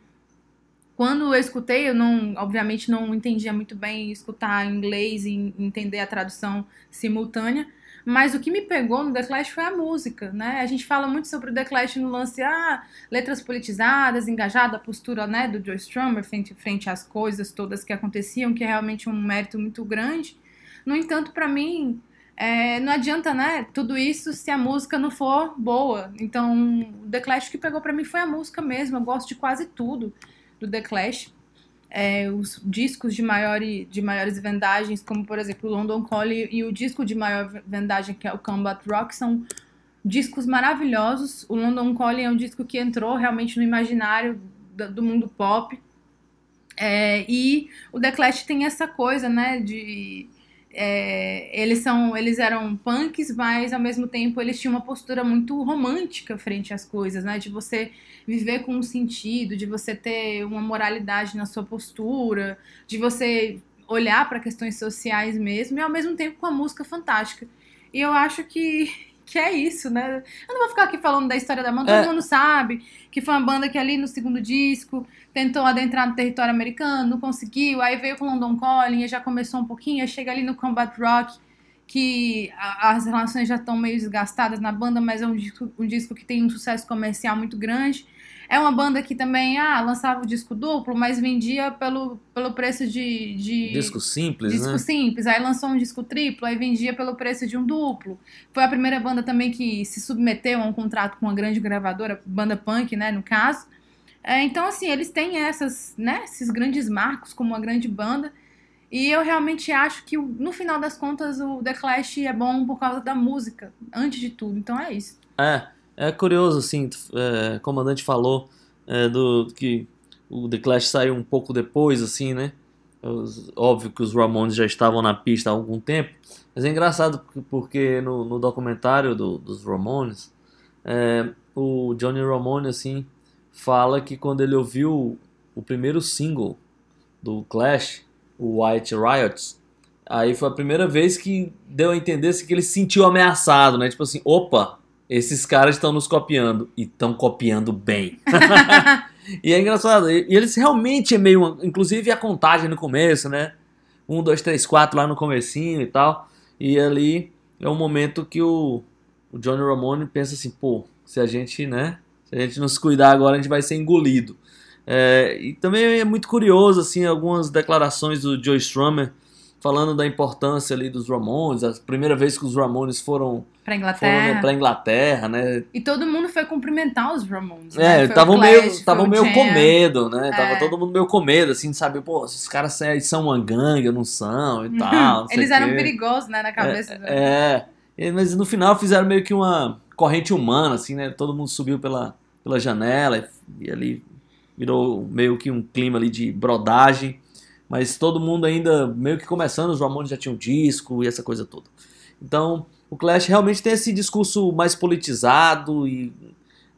quando eu escutei, eu não, obviamente, não entendia muito bem escutar inglês e entender a tradução simultânea. Mas o que me pegou no The Clash foi a música, né? A gente fala muito sobre o The Clash no lance, ah, letras politizadas, engajada, a postura, né, do Joe Strummer frente, frente às coisas todas que aconteciam, que é realmente um mérito muito grande. No entanto, para mim, é, não adianta, né, tudo isso se a música não for boa. Então, o The Clash que pegou para mim foi a música mesmo. Eu gosto de quase tudo do The Clash é, os discos de, maior, de maiores vendagens, como por exemplo o London Calling e o disco de maior vendagem, que é o Combat Rock, são discos maravilhosos. O London Calling é um disco que entrou realmente no imaginário do, do mundo pop. É, e o The Clash tem essa coisa, né, de é, eles são eles eram punks mas ao mesmo tempo eles tinham uma postura muito romântica frente às coisas né? De você viver com um sentido de você ter uma moralidade na sua postura de você olhar para questões sociais mesmo e ao mesmo tempo com a música fantástica. E eu acho que que é isso, né? Eu não vou ficar aqui falando da história da banda, É. todo mundo sabe que foi uma banda que ali no segundo disco tentou adentrar no território americano, não conseguiu, aí veio com London Calling, já começou um pouquinho, aí chega ali no Combat Rock, que a- as relações já estão meio desgastadas na banda, mas é um disco, um disco que tem um sucesso comercial muito grande. É uma banda que também ah, lançava o disco duplo, mas vendia pelo, pelo preço de, de Disco simples, disco né? simples, aí lançou um disco triplo, aí vendia pelo preço de um duplo. Foi a primeira banda também que se submeteu a um contrato com uma grande gravadora, banda punk, né, no caso. É, então, assim, eles têm essas, né, esses grandes marcos como uma grande banda. E eu realmente acho que, no final das contas, o The Clash é bom por causa da música, antes de tudo. Então é isso. É, é curioso, assim, é, o comandante falou é, do que o The Clash saiu um pouco depois, assim, né? Óbvio que os Ramones já estavam na pista há algum tempo, mas é engraçado porque no, no documentário do- dos Ramones, é, o Johnny Ramone, assim, fala que quando ele ouviu o primeiro single do Clash, o White Riots, aí foi a primeira vez que deu a entender assim, que ele se sentiu ameaçado, né? Tipo assim, opa, esses caras estão nos copiando e estão copiando bem. e é engraçado, e, eles realmente é meio, uma- inclusive a contagem no começo, né? Um, dois, três, quatro lá no comecinho e tal. E ali é um momento que o, o Johnny Ramone pensa assim, pô, se a gente, né? Se a gente não se cuidar agora, a gente vai ser engolido. É, e também é muito curioso, assim, algumas declarações do Joe Strummer falando da importância ali dos Ramones, a primeira vez que os Ramones foram, Pra foram Inglaterra. pra Inglaterra, né? E todo mundo foi cumprimentar os Ramones. né? É, estavam Clash, meio, tavam o meio com medo, né? Tava É. todo mundo meio com medo, assim, de saber, pô, esses caras são- uma gangue, não são e tal. não Eles eram quê. perigosos, né, na cabeça. do- É, é, mas no final fizeram meio que uma corrente humana, assim, né? Todo mundo subiu pela, pela janela e, e ali virou meio que um clima ali de brodagem. Mas todo mundo ainda meio que começando, os Ramones já tinham disco e essa coisa toda. Então, o Clash realmente tem esse discurso mais politizado e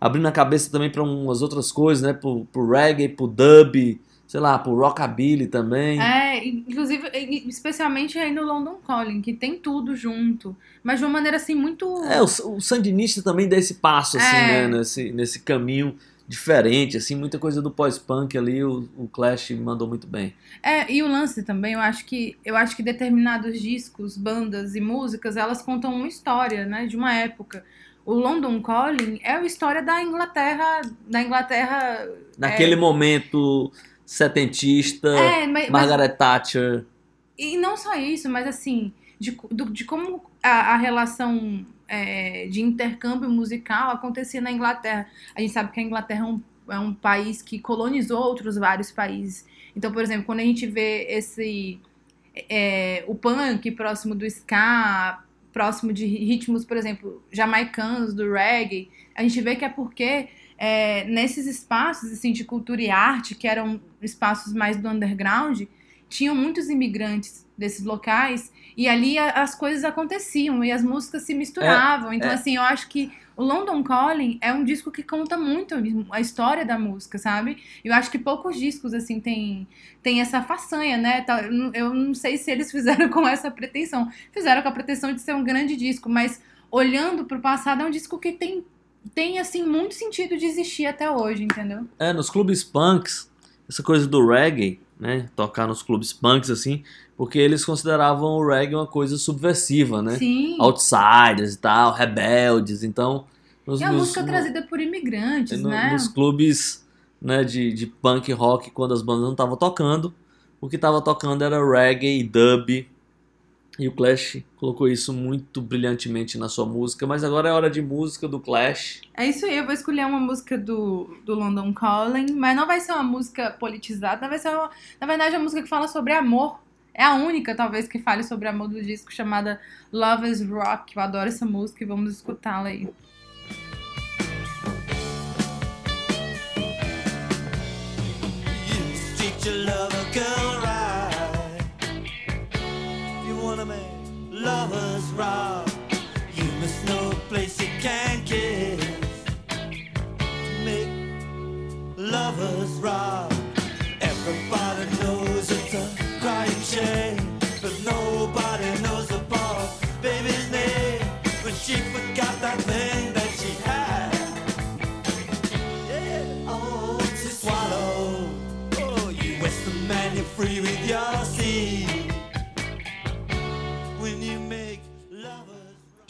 abrindo a cabeça também para umas outras coisas, né? Pro, pro reggae, pro dub. Sei lá, pro rockabilly também. É, inclusive, especialmente aí no London Calling, que tem tudo junto. Mas de uma maneira assim muito. É, o, o Sandinista também dá esse passo, assim, É. né? Nesse, nesse caminho diferente, assim, muita coisa do pós-punk ali, o, o Clash mandou muito bem. É, e o lance também, eu acho que eu acho que determinados discos, bandas e músicas, elas contam uma história, né, de uma época. O London Calling é a história da Inglaterra, da Inglaterra. Naquele momento setentista, É, mas, mas- Margaret Thatcher. e não só isso, mas assim, de, de como a, a relação é, de intercâmbio musical acontecia na Inglaterra. A gente sabe que a Inglaterra é um, é um país que colonizou outros vários países. Então, por exemplo, quando a gente vê esse é, o punk próximo do ska, próximo de ritmos, por exemplo, jamaicanos, do reggae, a gente vê que é porque é, nesses espaços assim, de cultura e arte, que eram espaços mais do underground, tinham muitos imigrantes desses locais e ali a- as coisas aconteciam e as músicas se misturavam. então, é. assim, eu acho que o London Calling é um disco que conta muito a história da música, sabe? Eu acho que poucos discos, assim, tem, tem essa façanha, né? Tá, Eu não- eu não sei se eles fizeram com essa pretensão. Fizeram com a pretensão de ser um grande disco, mas olhando pro passado, é um disco que tem, tem assim, muito sentido de existir até hoje, entendeu? É, nos clubes punks, essa coisa do reggae, né? Tocar nos clubes punks, assim, porque eles consideravam o reggae uma coisa subversiva, né? Sim. Outsiders e tal, rebeldes, então... Nos, E a nos- música no- trazida por imigrantes, no- né? nos clubes né, de, de punk rock, quando as bandas não estavam tocando, o que estava tocando era reggae e dub. E o Clash colocou isso muito brilhantemente na sua música, mas agora é hora de música do Clash. É isso aí, eu vou escolher uma música do, do London Calling, mas não vai ser uma música politizada, vai ser, uma, na verdade, uma música que fala sobre amor. É a única, talvez, que fale sobre amor do disco, chamada Love is Rock. Eu adoro essa música e vamos escutá-la aí. You treat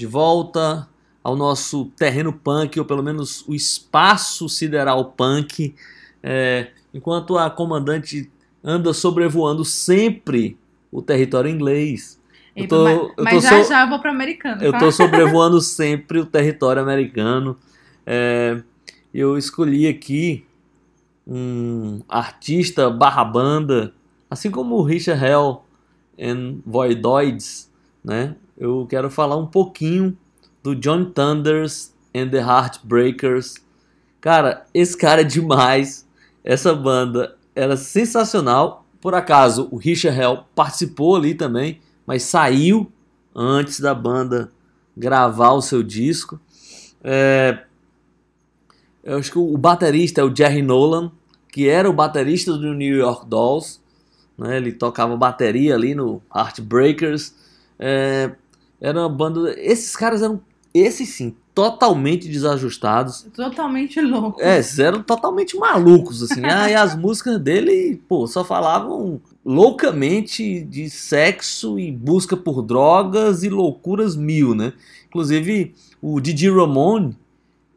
De volta ao nosso terreno punk, ou pelo menos o espaço sideral punk, é, enquanto a comandante anda sobrevoando sempre o território inglês. Eu Epa, tô- mas eu tô já so- já eu vou pro americano, Eu tá? tô sobrevoando sempre o território americano. É, eu escolhi aqui um artista barra banda, assim como o Richard Hell and Voidoids, né? Eu quero falar um pouquinho do John Thunders and the Heartbreakers. Cara, esse cara é demais. Essa banda era sensacional. Por acaso, o Richard Hell participou ali também, mas saiu antes da banda gravar o seu disco. É, eu acho que o baterista é o Jerry Nolan, que era o baterista do New York Dolls. né? Ele tocava bateria ali no Heartbreakers. É, era uma banda. Esses caras eram, esses sim, totalmente desajustados. Totalmente louco. É, esses eram totalmente malucos, assim. Ah, e as músicas dele, pô, só falavam loucamente de sexo e busca por drogas e loucuras mil, né? Inclusive, o Didi Ramone,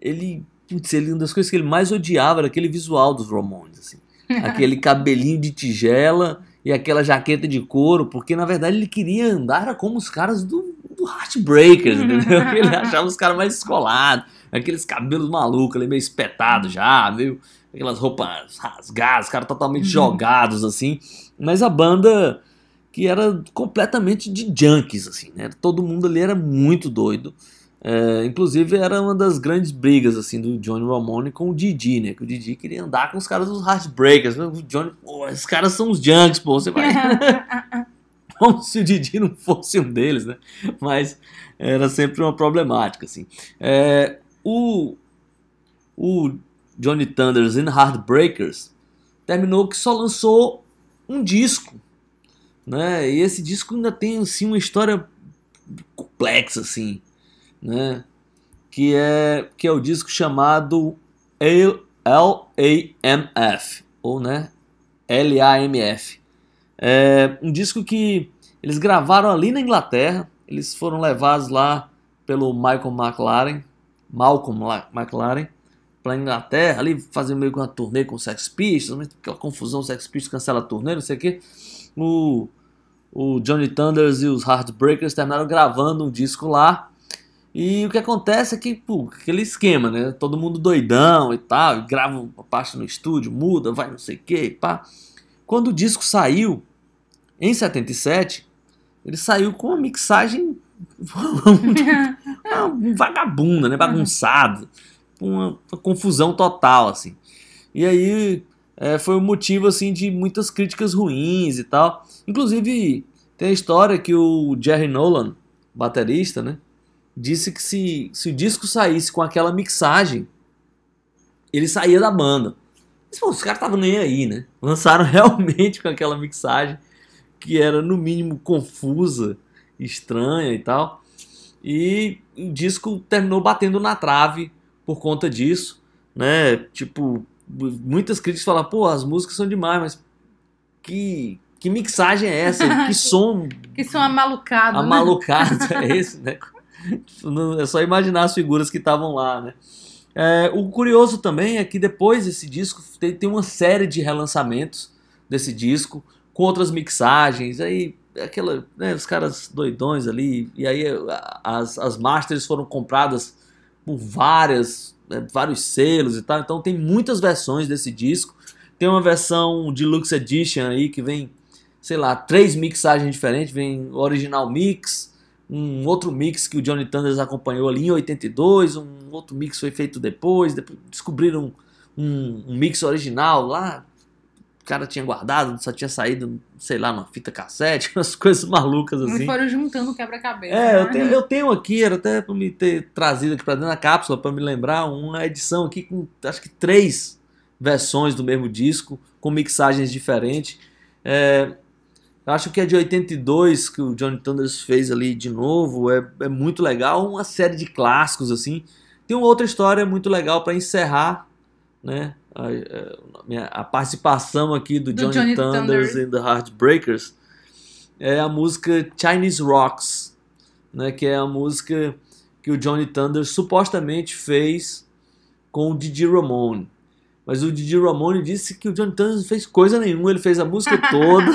ele, putz, ele, uma das coisas que ele mais odiava era aquele visual dos Ramones, assim. Aquele cabelinho de tigela e aquela jaqueta de couro, porque na verdade ele queria andar como os caras do, do Heartbreakers, entendeu? Ele achava os caras mais descolados, aqueles cabelos malucos ali, meio espetados já, meio aquelas roupas rasgadas, os caras totalmente Uhum. jogados assim. Mas a banda que era completamente de junkies, assim, né? Todo mundo ali era muito doido. É, inclusive era uma das grandes brigas assim do Johnny Ramone com o Didi, né? Que o Didi queria andar com os caras dos Heartbreakers. O Johnny, pô, esses caras são os junkies, pô, você vai como se o Didi não fosse um deles, né? Mas era sempre uma problemática, assim. É, o, o Johnny Thunders and Heartbreakers terminou que só lançou um disco, né? E esse disco ainda tem assim uma história complexa assim, né? Que é que é o disco chamado L-A-M-F, ou né? L-A-M-F. É um disco que eles gravaram ali na Inglaterra, eles foram levados lá pelo Michael McLaren, Malcolm McLaren, para Inglaterra, ali fazer meio que uma turnê com Sex Pistols, aquela confusão, Sex Pistols cancela a turnê, não sei o que. O, o Johnny Thunders e os Heartbreakers terminaram gravando um disco lá. E o que acontece é que, pô, aquele esquema, né? Todo mundo doidão e tal, grava uma parte no estúdio, muda, vai não sei o que, pá. Quando o disco saiu, em 77, ele saiu com uma mixagem vagabunda, né? Bagunçado. Uma, uma confusão total, assim. E aí é, foi o um motivo, assim, de muitas críticas ruins e tal. Inclusive, tem a história que o Jerry Nolan, baterista, né? Disse que se, se o disco saísse com aquela mixagem, ele saía da banda. Mas, pô, os caras estavam nem aí, né? Lançaram realmente com aquela mixagem que era, no mínimo, confusa estranha e tal. E o disco terminou batendo na trave por conta disso, né? Tipo, muitas críticas falam, pô, as músicas são demais, mas que, que mixagem é essa? Que som. que som amalucado. Amalucado né? é esse, né? É só imaginar as figuras que estavam lá, né? É, o curioso também é que depois desse disco tem, tem uma série de relançamentos desse disco com outras mixagens, aí aquela, né, os caras doidões ali, e aí as, as masters foram compradas por várias, né, vários selos e tal, então tem muitas versões desse disco. Tem uma versão Deluxe Edition aí que vem, sei lá, três mixagens diferentes, vem original mix, um outro mix que o Johnny Thunders acompanhou ali em 82, um outro mix foi feito depois, depois descobriram um, um mix original lá, cara tinha guardado, só tinha saído, sei lá, numa fita cassete, umas coisas malucas assim. E foram juntando quebra-cabeça. É, né? eu tenho, eu tenho aqui, era até pra me ter trazido aqui pra dentro da cápsula, pra me lembrar, uma edição aqui com acho que três versões do mesmo disco, com mixagens diferentes. É, acho que é de 82 que o Johnny Thunders fez ali de novo, é, é muito legal, uma série de clássicos assim. Tem uma outra história muito legal para encerrar, né? A, a participação aqui do, Do Johnny, Johnny Thunders Thunder. and the Heartbreakers é a música Chinese Rocks, né, que é a música que o Johnny Thunders supostamente fez com o Didi Ramone. Mas o Didi Ramone disse que o Johnny Thunders não fez coisa nenhuma, ele fez a música toda.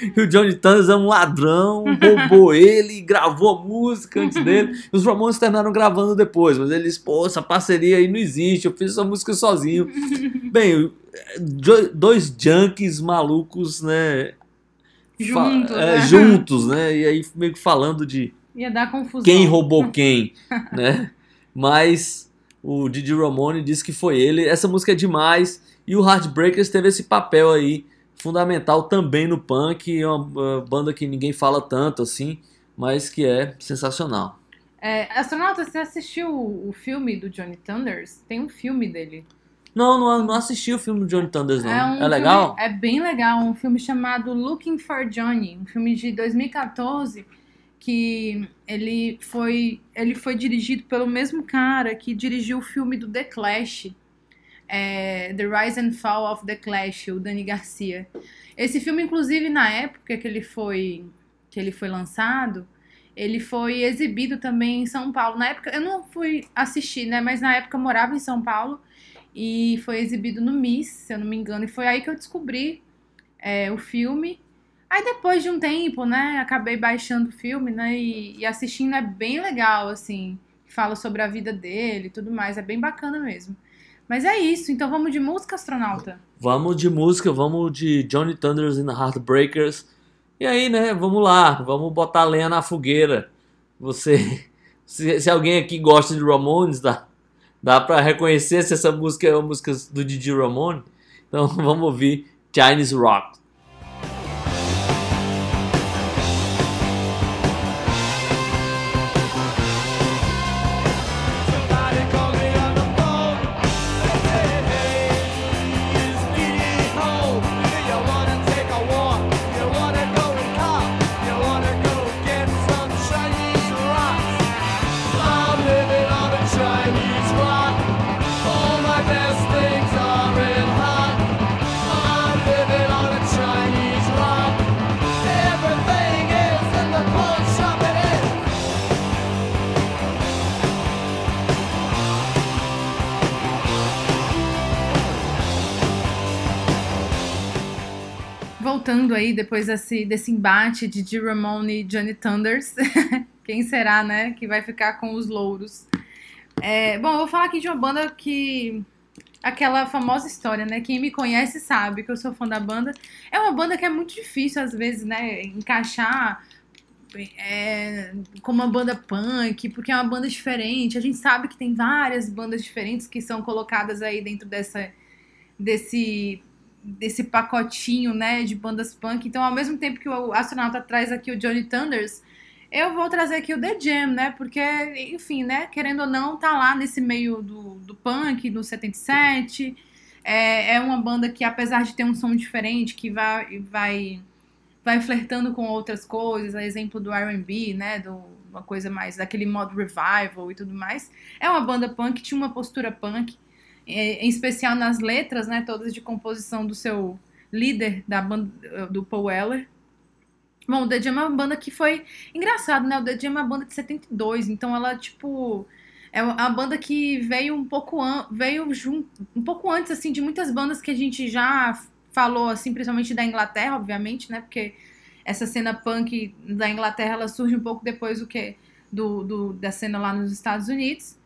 E o Johnny Thunders é um ladrão, roubou ele, gravou a música antes dele. E os Ramones terminaram gravando depois, mas eles, pô, essa parceria aí não existe, eu fiz essa música sozinho. Bem, dois junkies malucos, né? Juntos, é, né? juntos, né? E aí meio que falando de Ia dar confusão. quem roubou quem, né? Mas o Didi Ramone disse que foi ele. Essa música é demais e o Heartbreakers teve esse papel aí fundamental também no punk, é uma, uma banda que ninguém fala tanto assim, mas que é sensacional. É, astronauta, você assistiu o, filme do Johnny Thunders? Tem um filme dele. Não, não, não assisti o filme do Johnny Thunders não. É, um filme- legal? é bem legal. Um filme chamado Looking for Johnny. Um filme de 2014 que ele foi, ele foi dirigido pelo mesmo cara que dirigiu o filme do The Clash. É, The Rise and Fall of the Clash, o Dani Garcia. Esse filme, inclusive, na época que ele foi, que ele foi lançado, ele foi exibido também em São Paulo. Na época, eu não fui assistir, né? Mas na época eu morava em São Paulo e foi exibido no MIS, se eu não me engano. E foi aí que eu descobri é, o filme. Aí depois de um tempo, né, acabei baixando o filme, né, e, e assistindo é bem legal, assim. Fala sobre a vida dele e tudo mais, é bem bacana mesmo. Mas é isso, então vamos de música, astronauta? Vamos de música, vamos de Johnny Thunders and the Heartbreakers. E aí, né, vamos lá, vamos botar lenha na fogueira. Você, se, se alguém aqui gosta de Ramones, dá, dá pra reconhecer se essa música é uma música do Didi Ramone. Então vamos ouvir Chinese Rock. Voltando aí depois desse, desse embate de G. Ramone e Johnny Thunders, quem será, né, que vai ficar com os louros? É, bom, eu vou falar aqui de uma banda que. Aquela famosa história, né? Quem me conhece sabe que eu sou fã da banda. É uma banda que é muito difícil, às vezes, né? Encaixar é, como uma banda punk, porque é uma banda diferente. A gente sabe que tem várias bandas diferentes que são colocadas aí dentro dessa, desse, desse pacotinho, né, de bandas punk. Então, ao mesmo tempo que o astronauta traz aqui o Johnny Thunders, eu vou trazer aqui o The Jam, né? Porque, enfim, né? Querendo ou não, tá lá nesse meio do, do punk, no 77. É, é uma banda que, apesar de ter um som diferente, que vai, vai, vai flertando com outras coisas, a exemplo do R&B, né? Do, uma coisa mais daquele modo revival e tudo mais. É uma banda punk, tinha uma postura punk, em especial nas letras, né? Todas de composição do seu líder da banda, do Paul Weller. Bom, o The Jam é uma banda que foi engraçado, né? O The Jam é uma banda de 72, então ela tipo é uma banda que veio um pouco an veio junto, um pouco antes assim de muitas bandas que a gente já falou assim, principalmente da Inglaterra, obviamente, né? Porque essa cena punk da Inglaterra ela surge um pouco depois do que do, do da cena lá nos Estados Unidos.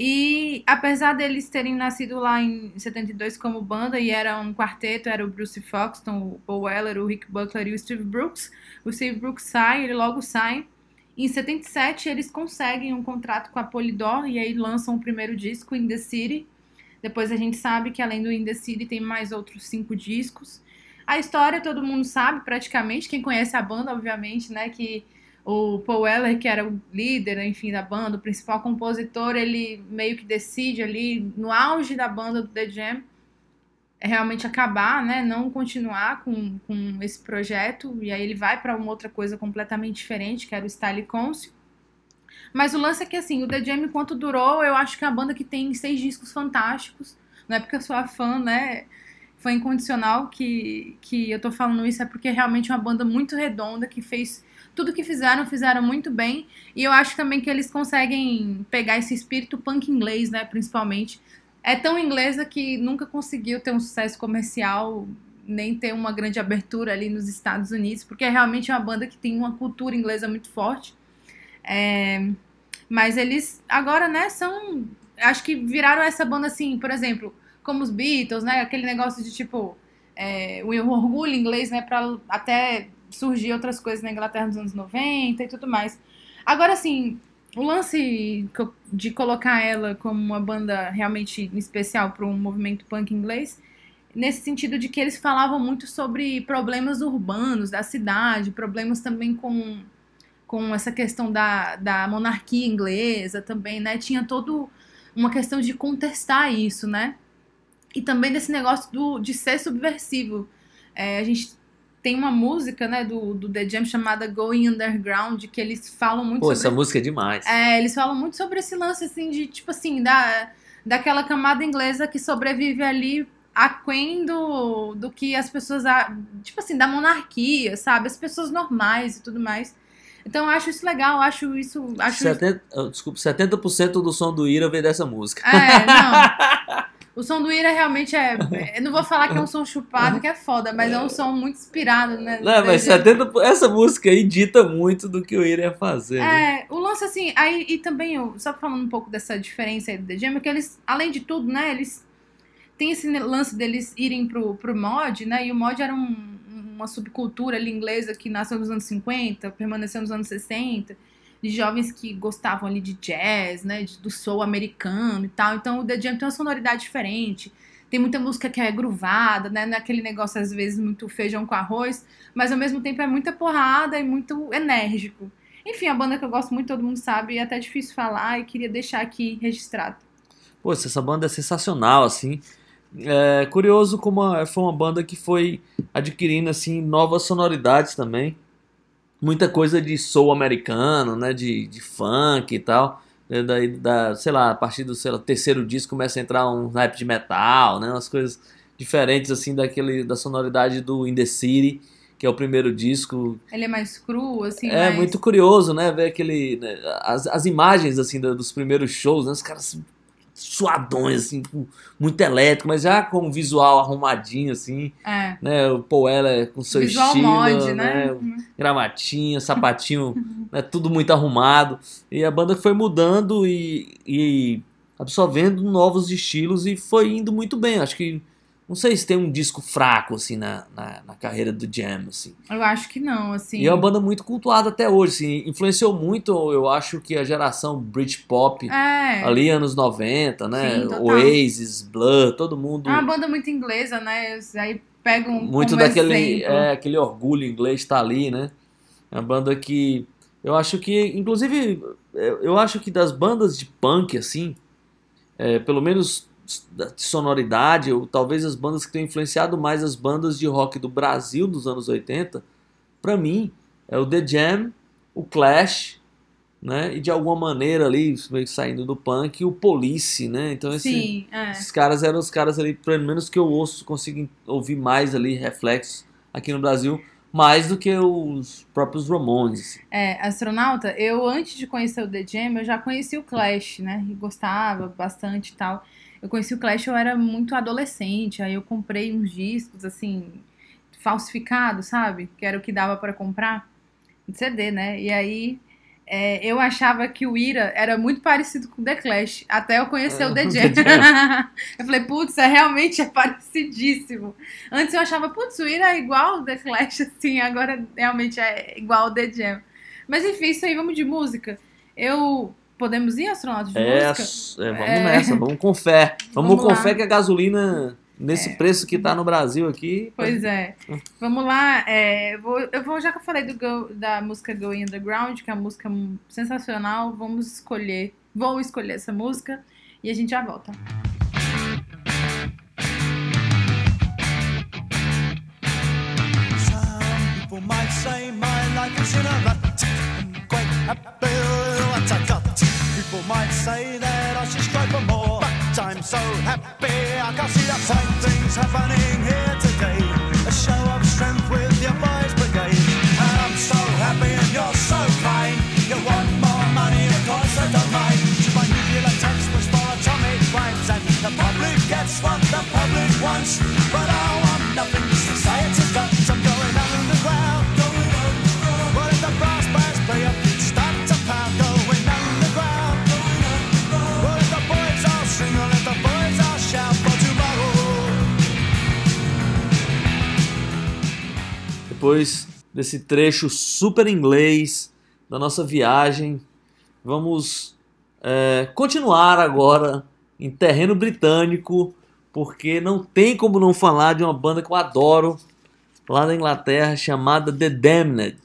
E apesar deles terem nascido lá em 72 como banda e era um quarteto, era o Bruce Foxton, o Paul Weller, o Rick Buckler e o Steve Brooks. O Steve Brooks sai, ele logo sai. Em 77 eles conseguem um contrato com a Polydor e aí lançam o primeiro disco, In The City. Depois a gente sabe que além do In The City tem mais outros cinco discos. A história todo mundo sabe praticamente, quem conhece a banda, obviamente, né, que o Paul Weller, que era o líder, enfim, da banda, o principal compositor, ele meio que decide ali, no auge da banda do The Jam, é realmente acabar, né? Não continuar com, com esse projeto. E aí ele vai para uma outra coisa completamente diferente, que era o Style Council. Mas o lance é que, assim, o The Jam, enquanto durou, eu acho que é a banda que tem seis discos fantásticos. Não é porque eu sou a fã, né? Foi incondicional que, que eu tô falando isso, é porque é realmente uma banda muito redonda que fez tudo que fizeram, fizeram muito bem. E eu acho também que eles conseguem pegar esse espírito punk inglês, né? Principalmente. É tão inglesa que nunca conseguiu ter um sucesso comercial, nem ter uma grande abertura ali nos Estados Unidos, porque é realmente uma banda que tem uma cultura inglesa muito forte. É, mas eles agora, né, são. Acho que viraram essa banda assim, por exemplo, como os Beatles, né? Aquele negócio de tipo. É, o orgulho inglês, né? Pra até surgir outras coisas na Inglaterra nos anos 90 e tudo mais. Agora, assim, o lance de colocar ela como uma banda realmente especial para um movimento punk inglês, nesse sentido de que eles falavam muito sobre problemas urbanos da cidade, problemas também com, com essa questão da, da monarquia inglesa também, né? Tinha todo uma questão de contestar isso, né? E também desse negócio do, de ser subversivo. É, a gente tem uma música, né, do, do The Jam chamada Going Underground, que eles falam muito Pô, sobre... essa música é demais. É, eles falam muito sobre esse lance, assim, de, tipo assim, da, daquela camada inglesa que sobrevive ali aquém do, do que as pessoas, tipo assim, da monarquia, sabe? As pessoas normais e tudo mais. Então eu acho isso legal, acho isso... Acho 70, oh, desculpa, 70% do som do Ira vem dessa música. É, não... O som do Ira realmente é. Eu não vou falar que é um som chupado, que é foda, mas é um som muito inspirado, né? Não, mas 70, essa música aí dita muito do que o Ira ia fazer. né? É, o lance assim, aí e também, só falando um pouco dessa diferença aí do The Jam, é que eles, além de tudo, né, eles têm esse lance deles irem pro, pro mod, né? E o mod era um, uma subcultura ali inglesa que nasceu nos anos 50, permaneceu nos anos 60 de jovens que gostavam ali de jazz, né, do soul americano e tal. Então o The Jam tem uma sonoridade diferente. Tem muita música que é gruvada, né, naquele negócio às vezes muito feijão com arroz, mas ao mesmo tempo é muita porrada e muito enérgico. Enfim, a banda que eu gosto muito, todo mundo sabe, e é até difícil falar e queria deixar aqui registrado. Pô, essa banda é sensacional, assim. É curioso como foi uma banda que foi adquirindo, assim, novas sonoridades também. Muita coisa de soul americano, né, de, de funk e tal. É, Daí, da, sei lá, a partir do sei lá, terceiro disco começa a entrar um rap de metal, né, umas coisas diferentes, assim, daquele, da sonoridade do In The City, que é o primeiro disco, Ele é mais cru, assim, é mais... muito curioso, né? Ver aquele. né, as, as imagens assim da- dos primeiros shows, né? Os caras suadões, assim, com- muito elétrico, mas já com um visual arrumadinho, assim, É. né? O Paul com seu Visual estilo, mod, né? gravatinha, sapatinho, né, tudo muito arrumado. E a banda foi mudando e, e absorvendo novos estilos e foi indo muito bem. Acho que não sei se tem um disco fraco assim na, na, na carreira do Jam, assim. Eu acho que não, assim. E é uma banda muito cultuada até hoje, assim, influenciou muito, eu acho que a geração Britpop É. ali anos 90, né? Sim. Oasis, Blur, todo mundo É uma banda muito inglesa, né? Aí pegam muito como daquele é, aquele orgulho inglês tá ali, né? É uma banda que eu acho que, inclusive, eu, acho que das bandas de punk assim, é, pelo menos sonoridade, ou talvez as bandas que tenham influenciado mais as bandas de rock do Brasil dos anos 80, pra mim é o The Jam, o Clash, né? E de alguma maneira ali meio que saindo do punk, o Police, né? Então esse Sim, é. esses caras eram os caras ali, pelo menos que eu ouço, consigo ouvir mais ali reflexos aqui no Brasil, mais do que os próprios Ramones. assim. É, astronauta, eu antes de conhecer o The Jam, eu já conheci o Clash, né? E gostava bastante e tal. Eu conheci o Clash, eu era muito adolescente, aí eu comprei uns discos, assim, falsificados, sabe? Que era o que dava pra comprar, de CD, né? E aí é, eu achava que o Ira era muito parecido com o The Clash, até eu conhecer o Jam. Jam. eu falei, putz, é realmente é parecidíssimo. Antes eu achava, putz, o Ira é igual o The Clash, assim, agora realmente é igual o The Jam. Mas enfim, isso aí, vamos de música. Eu. Podemos ir, astronautas de É, música? é, vamos É. nessa, vamos com fé. Vamos, Vamos com lá. fé que a gasolina, nesse preço que tá no Brasil aqui. Pois é. Vamos lá. é, eu vou, eu vou, já que eu falei do Go- da música Going Underground, que é uma música sensacional, vamos escolher. Vou escolher essa música e a gente já volta. Some people might say my life is in a rut. I'm quite happy People might say that I should strive for more, but I'm so happy I can see that fine things happening here today. A show of strength with your boys' brigade, and I'm so happy and you're so kind. You want more money, of course I don't mind. To my nuclear was for atomic crimes, and the public gets what the public wants, but I want nothing. Depois desse trecho super inglês da nossa viagem, vamos é, continuar agora em terreno britânico, porque não tem como não falar de uma banda que eu adoro lá da Inglaterra chamada The Damned.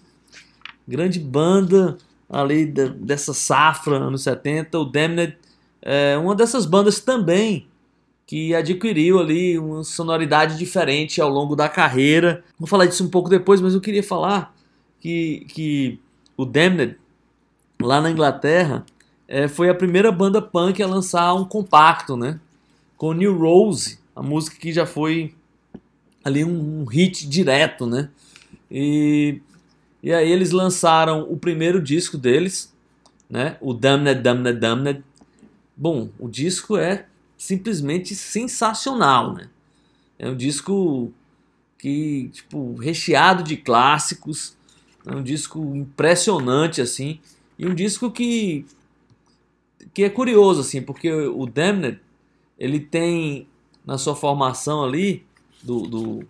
Grande banda ali de- dessa safra, anos 70. O Damned é uma dessas bandas também que adquiriu ali uma sonoridade diferente ao longo da carreira. Vou falar disso um pouco depois, mas eu queria falar que, que o Damned, lá na Inglaterra, é, foi a primeira banda punk a lançar um compacto, né? Com New Rose, a música que já foi ali um, um hit direto, né? E, e aí eles lançaram o primeiro disco deles, né? O Damned, Damned, Damned. Bom, o disco é simplesmente sensacional, né? É um disco que, tipo, recheado de clássicos, é um disco impressionante, assim, e um disco que, que é curioso, assim, porque o Damned, ele tem na sua formação ali, do, do,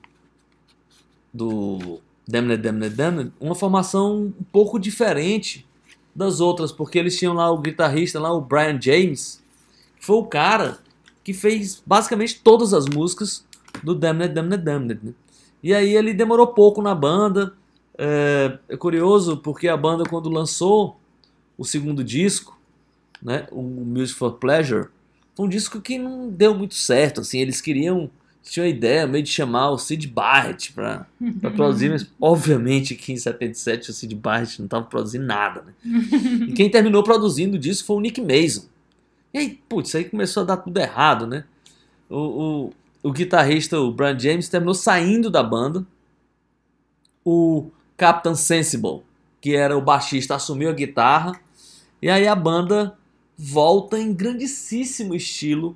do Damned, Damned, uma formação um pouco diferente das outras, porque eles tinham lá o guitarrista, lá o Brian James, que foi o cara que fez basicamente todas as músicas do Damned, Damned, Damned. Né? E aí ele demorou pouco na banda. É, é curioso porque a banda quando lançou o segundo disco, né, o Music for Pleasure, foi um disco que não deu muito certo. Assim, eles queriam tinha a ideia meio de chamar o Sid Barrett para produzir, mas obviamente que em 77 o Sid Barrett não estava produzindo nada. Né? E quem terminou produzindo o disco foi o Nick Mason. E aí, putz, aí começou a dar tudo errado, né? O, o, o guitarrista, o Brian James, terminou saindo da banda. O Captain Sensible, que era o baixista, assumiu a guitarra. E aí a banda volta em grandíssimo estilo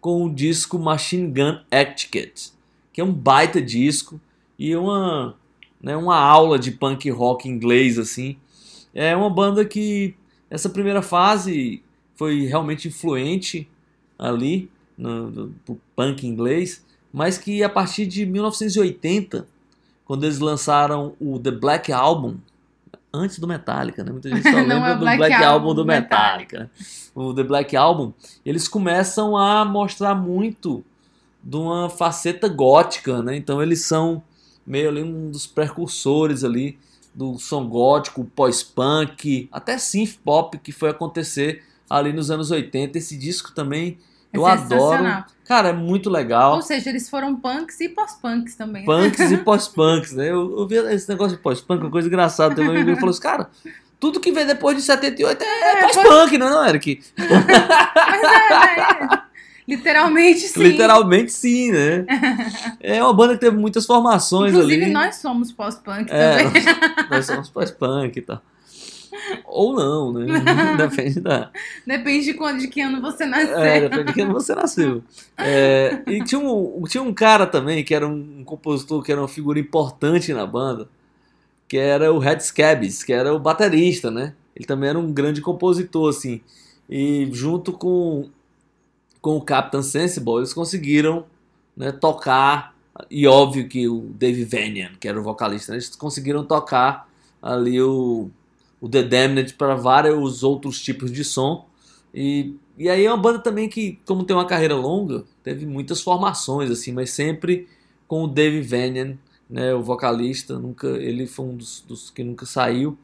com o disco Machine Gun Etiquette, que é um baita disco e uma, né, uma aula de punk rock inglês assim. É uma banda que essa primeira fase foi realmente influente ali no, no, no punk inglês, mas que a partir de 1980, quando eles lançaram o The Black Album, antes do Metallica, né? Muita gente só Não lembra é do Black Black, Album Album do Metallica. né? O The Black Album, eles começam a mostrar muito de uma faceta gótica, né? Então eles são meio ali um dos precursores ali do som gótico, pós-punk, até synth pop que foi acontecer ali nos anos 80. Esse disco também É eu adoro. sensacional. Cara, é muito legal. Ou seja, eles foram punks e pós-punks também. né? Punks e pós-punks, né? Eu, eu vi esse negócio de pós-punk, uma coisa engraçada. Teve um amigo que falou assim, cara, tudo que vem depois de 78 é, É, pós-punk, não é, não, Eric? Mas é, né? Literalmente sim. Literalmente sim, né? É uma banda que teve muitas formações Inclusive, ali. nós somos pós-punk É, também. nós, nós somos pós-punk e tal. Ou não, né? Depende da. Depende de quando, de que ano você nasceu. É, depende de quando você nasceu. É, e tinha um, tinha um cara também que era um compositor que era uma figura importante na banda, que era o Red Scabbs, que era o baterista, né? Ele também era um grande compositor, assim. E junto com, com o Captain Sensible, eles conseguiram né, tocar. E óbvio que o Dave Vanian, que era o vocalista, né, eles conseguiram tocar ali o, o The Damned para vários outros tipos de som. E, e aí é uma banda também que, como tem uma carreira longa, teve muitas formações, assim, mas sempre com o Dave Vanian, né, o vocalista, nunca, ele foi um dos, dos que nunca saiu.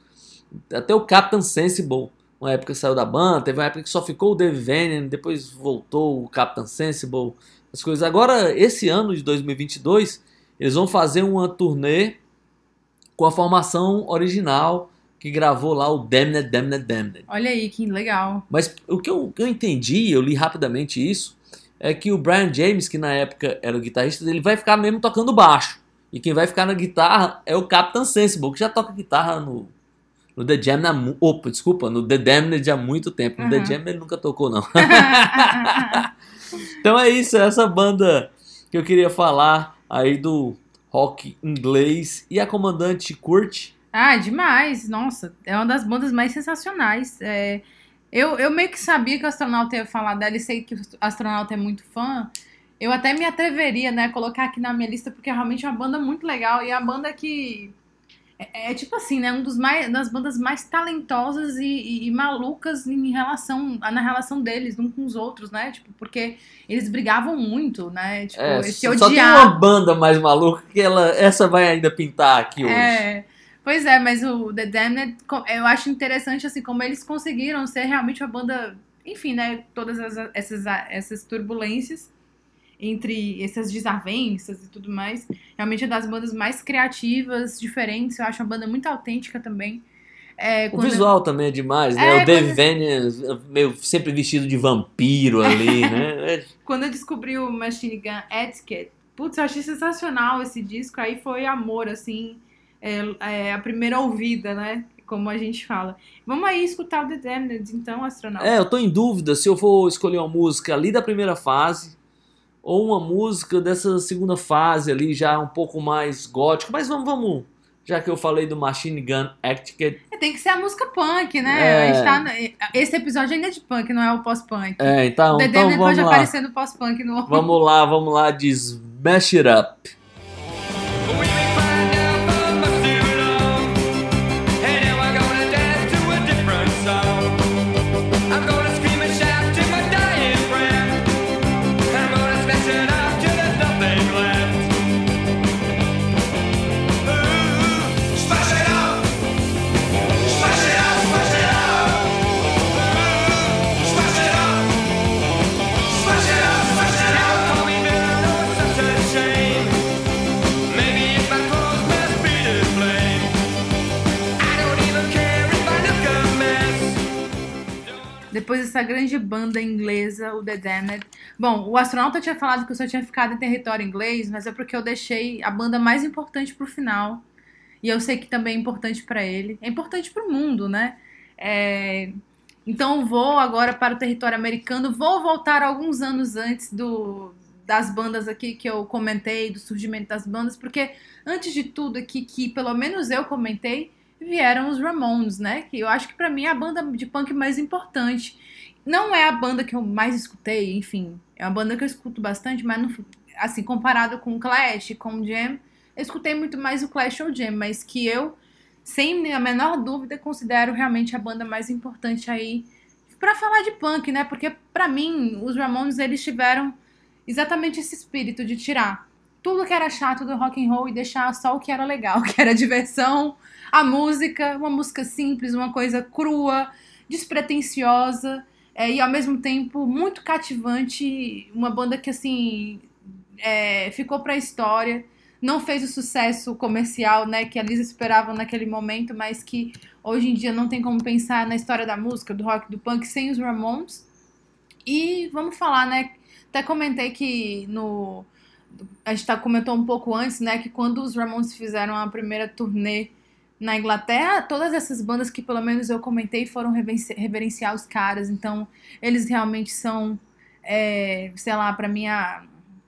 Até o Captain Sensible, uma época saiu da banda, teve uma época que só ficou o Dave Vanian, depois voltou o Captain Sensible, as coisas. Agora, esse ano de 2022, eles vão fazer uma turnê com a formação original que gravou lá o Damned, Damned, Damned. Olha aí, que legal. Mas o que eu, eu entendi, eu li rapidamente isso, é que o Brian James, que na época era o guitarrista, ele vai ficar mesmo tocando baixo. E quem vai ficar na guitarra é o Captain Sensible, que já toca guitarra no, no The Jam mu- Opa, desculpa, no The Damned há muito tempo. No The Uhum. Jam ele nunca tocou, não. Então é isso, é essa banda que eu queria falar aí do rock inglês. E a comandante curte? Ah, demais. Nossa, é uma das bandas mais sensacionais. É, eu, eu meio que sabia que o astronauta ia falar dela e sei que o astronauta é muito fã. Eu até me atreveria, né, a colocar aqui na minha lista, porque é realmente uma banda muito legal. E é a banda que. É, é tipo assim, né? Um dos mais, das bandas mais talentosas e, e- e malucas em relação na relação deles, uns com os outros, né? Tipo, porque eles brigavam muito, né? Tipo, É, eles se só tem uma banda mais maluca que ela, essa vai ainda pintar aqui hoje. É, pois é, mas o The Damned, eu acho interessante, assim, como eles conseguiram ser realmente uma banda, enfim, né, todas as- essas, essas turbulências entre essas desavenças e tudo mais, realmente é das bandas mais criativas, diferentes, eu acho uma banda muito autêntica também. É, O visual também é demais, né? É, o Dave quando- meio sempre vestido de vampiro ali, né? Quando eu descobri o Machine Gun Etiquette, putz, eu achei sensacional esse disco. Aí foi amor, assim, é, é, a primeira ouvida, né? Como a gente fala. Vamos aí escutar o The Damned, então, astronauta. É, eu tô em dúvida se eu vou escolher uma música ali da primeira fase ou uma música dessa segunda fase ali, já um pouco mais gótico. Mas vamos, vamos, já que eu falei do Machine Gun Etiquette. É, Tem que ser a música punk, né? É. Tá Esse episódio ainda é de punk, não é o pós-punk. É, então, o então vamos lá. aparecer no pós-punk no Vamos lá, vamos lá de Smash It Up. Depois dessa grande banda inglesa, o The Damned. Bom, o astronauta tinha falado que eu só tinha ficado em território inglês, mas é porque eu deixei a banda mais importante pro final. E eu sei que também é importante pra ele. É importante pro mundo, né? É, Então vou agora para o território americano, vou voltar alguns anos antes do das bandas aqui que eu comentei, do surgimento das bandas, porque antes de tudo aqui que pelo menos eu comentei, vieram os Ramones, né? Que eu acho que pra mim é a banda de punk mais importante. Não é a banda que eu mais escutei, enfim, é uma banda que eu escuto bastante, mas não, assim, comparado com o Clash, com o Jam, eu escutei muito mais o Clash ou o Jam, mas que eu, sem a menor dúvida, considero realmente a banda mais importante aí pra falar de punk, né? Porque pra mim, os Ramones, eles tiveram exatamente esse espírito de tirar tudo que era chato do rock and roll e deixar só o que era legal, que era diversão, a música, uma música simples, uma coisa crua, despretensiosa é, e ao mesmo tempo muito cativante, uma banda que assim é, ficou para a história, não fez o sucesso comercial, né, que eles esperavam naquele momento, mas que hoje em dia não tem como pensar na história da música, do rock, do punk sem os Ramones. E vamos falar, né, até comentei que no. A gente tá, comentou um pouco antes, né? Que quando os Ramones fizeram a primeira turnê na Inglaterra, todas essas bandas que pelo menos eu comentei foram reverenci- reverenciar os caras. Então, eles realmente são, é, sei lá, pra mim a,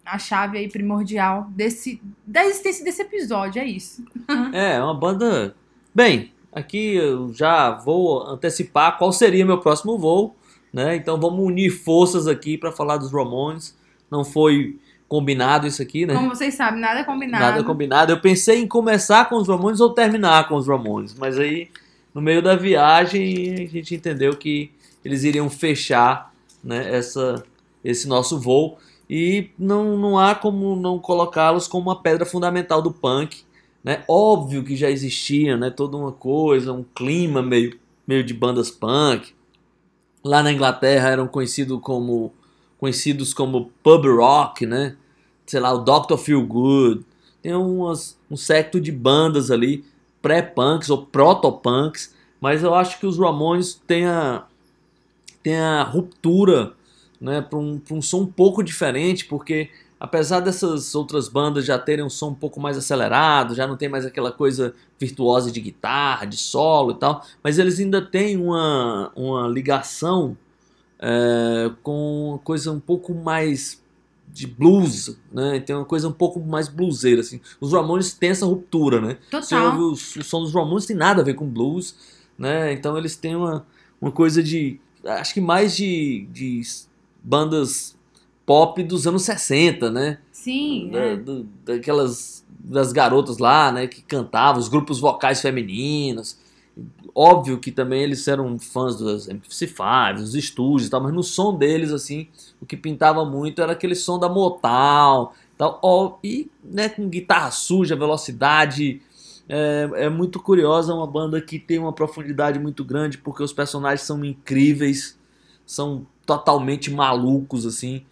a chave aí primordial desse, da existência desse episódio. É isso. É, uma banda. Bem, aqui eu já vou antecipar qual seria meu próximo voo, né? Então vamos unir forças aqui para falar dos Ramones. Não foi combinado isso aqui, né? Como vocês sabem, nada é combinado. Nada combinado. Eu pensei em começar com os Ramones ou terminar com os Ramones, mas aí no meio da viagem a gente entendeu que eles iriam fechar né, essa, esse nosso voo e não, não há como não colocá-los como uma pedra fundamental do punk. Né? Óbvio que já existia né, toda uma coisa, um clima meio, meio de bandas punk. Lá na Inglaterra eram conhecidos como, conhecidos como pub rock, né? Sei lá, o Dr. Feel Good. Tem umas, um secto de bandas ali, pré-punks ou proto-punks, mas eu acho que os Ramones têm a, têm a ruptura né, para um, um som um pouco diferente, porque apesar dessas outras bandas já terem um som um pouco mais acelerado, já não tem mais aquela coisa virtuosa de guitarra, de solo e tal, mas eles ainda têm uma, uma ligação é, com coisa um pouco mais de blues, né? Tem uma coisa um pouco mais bluseira, assim. Os Ramones têm essa ruptura, né? Você Total. ouve o, o som dos Ramones tem nada a ver com blues, né? Então eles têm uma, uma coisa de, acho que mais de, de bandas pop dos anos 60, né? Sim, Da- é. daquelas das garotas lá, né, que cantavam, os grupos vocais femininos. Óbvio que também eles eram fãs dos MC5, dos estúdios e tal, mas no som deles, assim, o que pintava muito era aquele som da Motown tal, ó, e né, com guitarra suja, velocidade. É, é muito curiosa, uma banda que tem uma profundidade muito grande, porque os personagens são incríveis, são totalmente malucos, assim.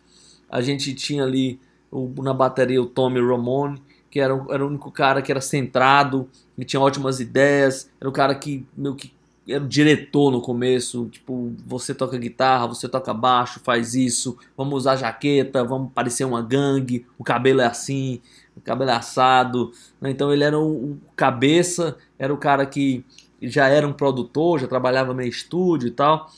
A gente tinha ali o- na bateria o Tommy Ramone, que era, o- era o único cara que era centrado, que tinha ótimas ideias, era o cara que meio que era o diretor no começo, tipo, você toca guitarra, você toca baixo, faz isso, vamos usar jaqueta, vamos parecer uma gangue, o cabelo é assim, o cabelo é assado, né? então ele era o, o cabeça, era o cara que já era um produtor, já trabalhava meio estúdio e tal,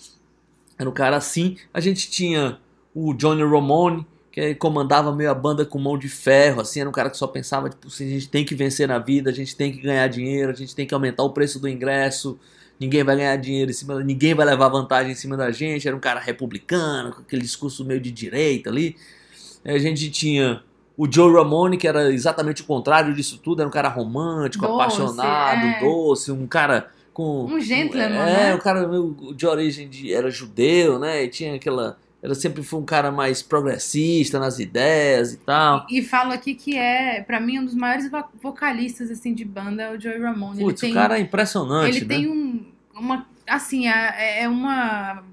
era um cara assim, a gente tinha o Johnny Ramone, que comandava meio a banda com mão de ferro, assim, era um cara que só pensava, tipo, assim, a gente tem que vencer na vida, a gente tem que ganhar dinheiro, a gente tem que aumentar o preço do ingresso, ninguém vai ganhar dinheiro em cima, ninguém vai levar vantagem em cima da gente, era um cara republicano, com aquele discurso meio de direita ali. A gente tinha o Joe Ramone, que era exatamente o contrário disso tudo, era um cara romântico, Doce, apaixonado, é. doce, um cara com Um gentleman, é, né? o cara meio de origem de, era judeu, né? E tinha aquela era sempre foi um cara mais progressista nas ideias e tal. E falo aqui que é, pra mim, um dos maiores vo- vocalistas assim de banda é o Joey Ramone. Putz, tem, o cara é impressionante, ele né? tem um, uma, assim, é, é uma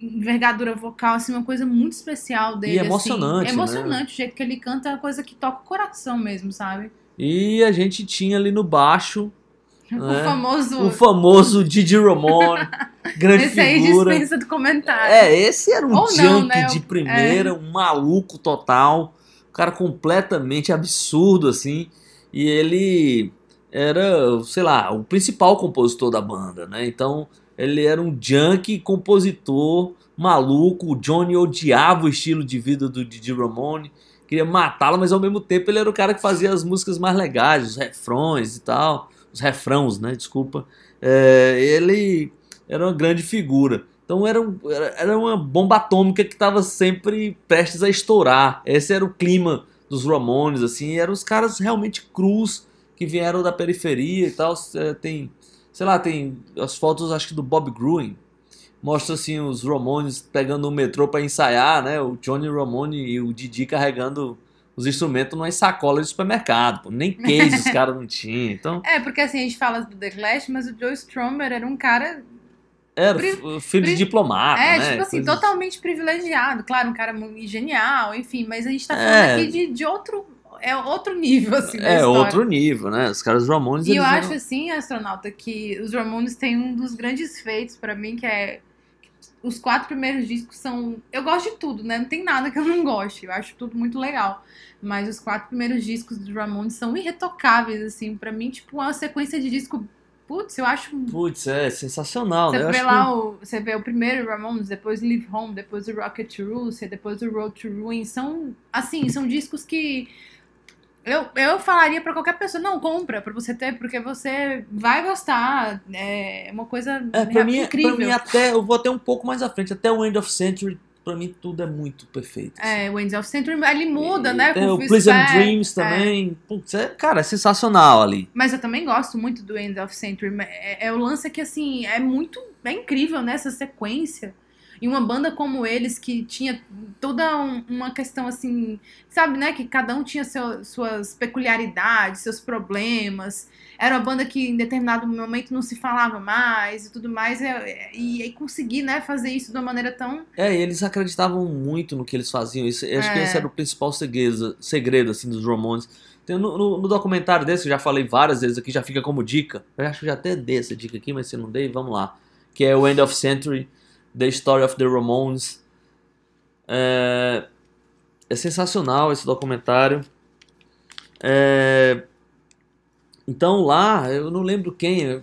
envergadura vocal, assim, uma coisa muito especial dele. E emocionante, assim. É né? emocionante, o jeito que ele canta é uma coisa que toca o coração mesmo, sabe? E a gente tinha ali no baixo O né, famoso. o famoso Didi Ramone, grande esse aí figura. dispensa do comentário. É, esse era um Ou não, junk né? de É. primeira, um maluco total, um cara completamente absurdo assim, e ele era, sei lá, o principal compositor da banda, né? Então Ele era um junkie, compositor, maluco. O Johnny odiava o estilo de vida do Didi Ramone, queria matá-lo, mas ao mesmo tempo ele era o cara que fazia as músicas mais legais, os refrões e tal. Os refrãos, né? Desculpa. É, ele era uma grande figura. Então era, era, uma bomba atômica que estava sempre prestes a estourar. Esse era o clima dos Ramones, assim. Eram os caras realmente crus que vieram da periferia e tal. Tem, sei lá, tem as fotos, acho que do Bob Gruen. Mostra assim os Ramones pegando o metrô para ensaiar, né? O Johnny Ramone e o Didi carregando os instrumentos numa sacola de supermercado. Pô. Nem case os caras não tinham. Então, É, porque assim, a gente fala do The Clash, mas o Joe Strummer era um cara era f- filho pri- de diplomata, É, né? tipo assim, Coisas- totalmente privilegiado. Claro, um cara genial, enfim, mas a gente tá falando É. aqui de, de outro. É outro nível, assim, É outro nível, né? Os caras Ramones. E eu eles acho eram- assim, astronauta, que os Ramones têm um dos grandes feitos pra mim, que é. Os quatro primeiros discos são. Eu gosto de tudo, né? Não tem nada que eu não goste. Eu acho tudo muito legal. Mas os quatro primeiros discos dos Ramones são irretocáveis, assim. Pra mim, tipo, uma sequência de disco. Putz, eu acho. Putz, é sensacional, né? Você Eu vê lá que- o. Você vê o primeiro Ramones, depois Live Home, depois o Rocket to depois o Road to Ruin. São. Assim, são discos que. Eu, eu falaria pra qualquer pessoa, não, compra pra você ter, porque você vai gostar. É uma coisa É, pra mim, incrível. pra mim até, eu vou até um pouco mais à frente, até o End of Century, pra mim tudo é muito perfeito. assim. É, o Ends of Century, ele muda, E né? Tem o Prison Fair. Dreams É. também. Putz, é, cara, é sensacional ali. Mas eu também gosto muito do End of Century. É, é o lance que, assim, é muito. É incrível, né? Essa sequência. E uma banda como eles, que tinha toda um- uma questão assim. Sabe, né? Que cada um tinha seu- suas peculiaridades, seus problemas. Era uma banda que em determinado momento não se falava mais e tudo mais. é- E, e conseguir, né? Fazer isso de uma maneira tão. É, e eles acreditavam muito no que eles faziam. Isso, eu acho que É. esse era o principal segredo, segredo assim, dos Ramones. No, no- no documentário desse, eu já falei várias vezes aqui, já fica como dica. Eu acho que já até dei essa dica aqui, mas se não dei, vamos lá. Que é o End of Century, The Story of the Ramones. É, é sensacional esse documentário. É, então lá, eu não lembro quem,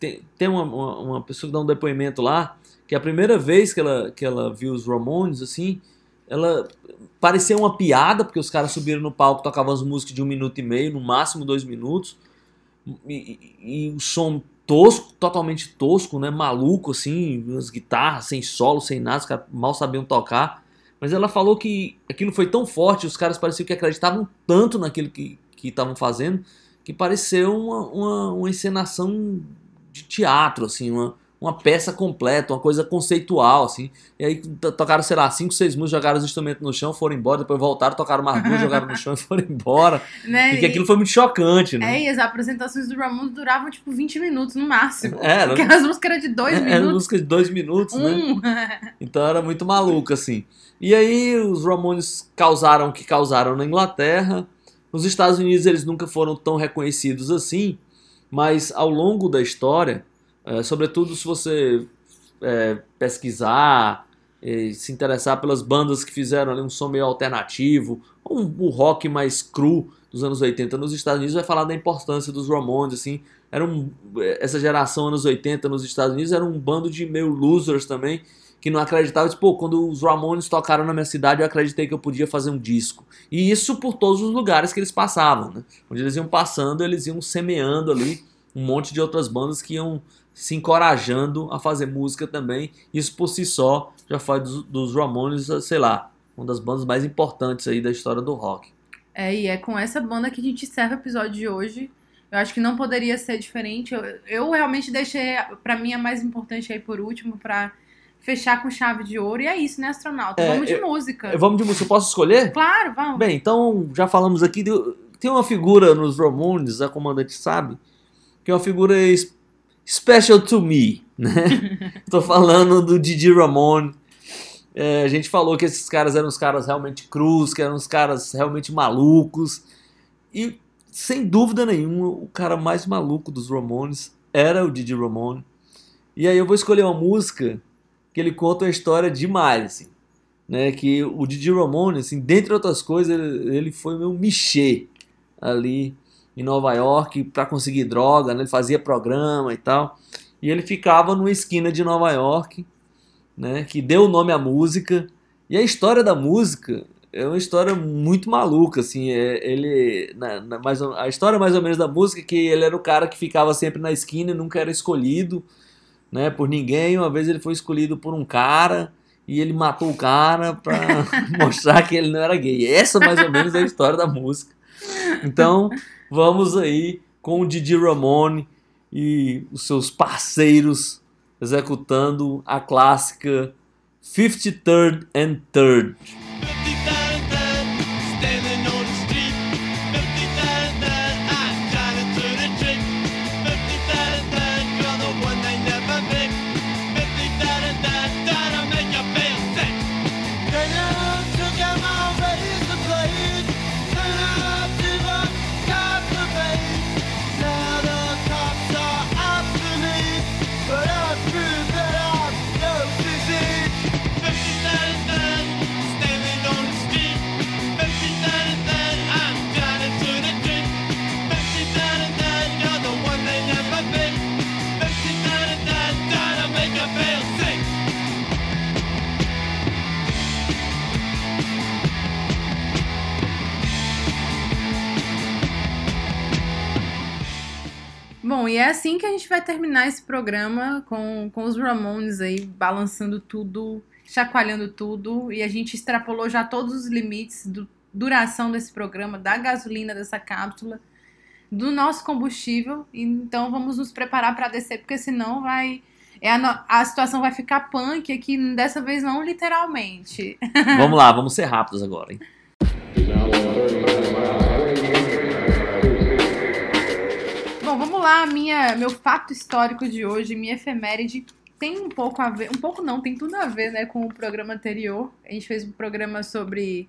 tem, tem uma, uma, uma pessoa que dá um depoimento lá, que a primeira vez que ela, que ela viu os Ramones, assim, ela parecia uma piada, porque os caras subiram no palco, tocavam as músicas de um minuto e meio, no máximo dois minutos, e, e- e o som tosco, totalmente tosco, né, maluco, assim, as guitarras sem solo, sem nada, os caras mal sabiam tocar, mas ela falou que aquilo foi tão forte, os caras pareciam que acreditavam tanto naquilo que que estavam fazendo, que pareceu uma, uma, uma encenação de teatro, assim, uma, uma peça completa, uma coisa conceitual, assim. E aí to- tocaram, sei lá, cinco, seis músicas, jogaram os instrumentos no chão, foram embora, depois voltaram, tocaram mais duas, jogaram no chão e foram embora. Né? E que aquilo foi muito chocante, né? É, e as apresentações do Ramones duravam tipo 20 minutos no máximo. É, Porque as músicas eram de dois Era minutos. música de dois minutos, né? Um. Então era muito maluco, assim. E aí os Ramones causaram o que causaram na Inglaterra. Nos Estados Unidos eles nunca foram tão reconhecidos assim, mas ao longo da história, eh, sobretudo se você eh, pesquisar, eh, se interessar pelas bandas que fizeram ali um som meio alternativo, um, o rock mais cru dos anos 80 nos Estados Unidos, vai falar da importância dos Ramones, assim. Era um, essa geração anos 80 nos Estados Unidos era um bando de meio losers também, que não acreditava, tipo, pô, quando os Ramones tocaram na minha cidade, eu acreditei que eu podia fazer um disco. E isso por todos os lugares que eles passavam, né? Onde eles iam passando, eles iam semeando ali um monte de outras bandas que iam se encorajando a fazer música também. Isso por si só já faz dos, dos Ramones, sei lá, uma das bandas mais importantes aí da história do rock. É, e é com essa banda que a gente encerra o episódio de hoje. Eu acho que não poderia ser diferente. Eu, eu realmente deixei, pra mim, a mais importante aí por último, pra fechar com chave de ouro. E é isso, né, astronauta? É, Vamos de eu- música. Vamos de música, eu posso escolher? Claro, vamos. Bem, então já falamos aqui. de- tem uma figura nos Ramones, a comandante sabe, que é uma figura special to me, né? Tô falando do Didi Ramone. É, a gente falou que esses caras eram os caras realmente crus, que eram os caras realmente malucos. E sem dúvida nenhuma, o cara mais maluco dos Ramones era o Didi Ramone. E aí eu vou escolher uma música que ele conta uma história demais, assim né, que o Didi Ramone, assim, dentre outras coisas, ele, ele foi meu michê ali em Nova York para conseguir droga, né, ele fazia programa e tal. E ele ficava numa esquina de Nova York, né, que deu o nome à música. E a história da música é uma história muito maluca, assim. É, ele, na, na, mais a história mais ou menos da música é que ele era o cara que ficava sempre na esquina e nunca era escolhido, né, por ninguém. Uma vez ele foi escolhido por um cara e ele matou o cara pra mostrar que ele não era gay. Essa mais ou menos é a história da música. Então, vamos aí com o Didi Ramone e os seus parceiros executando a clássica 53rd and 3rd. Assim que a gente vai terminar esse programa com, com os Ramones aí balançando tudo, chacoalhando tudo. E a gente extrapolou já todos os limites do duração desse programa, da gasolina dessa cápsula, do nosso combustível. E Então vamos nos preparar para descer, porque senão vai. É a, no- a situação vai ficar punk aqui, dessa vez não literalmente. Vamos lá, vamos ser rápidos agora, hein? Lá, minha, meu fato histórico de hoje, minha efeméride tem um pouco a ver, um pouco não, tem tudo a ver, né, com o programa anterior. A gente fez um programa sobre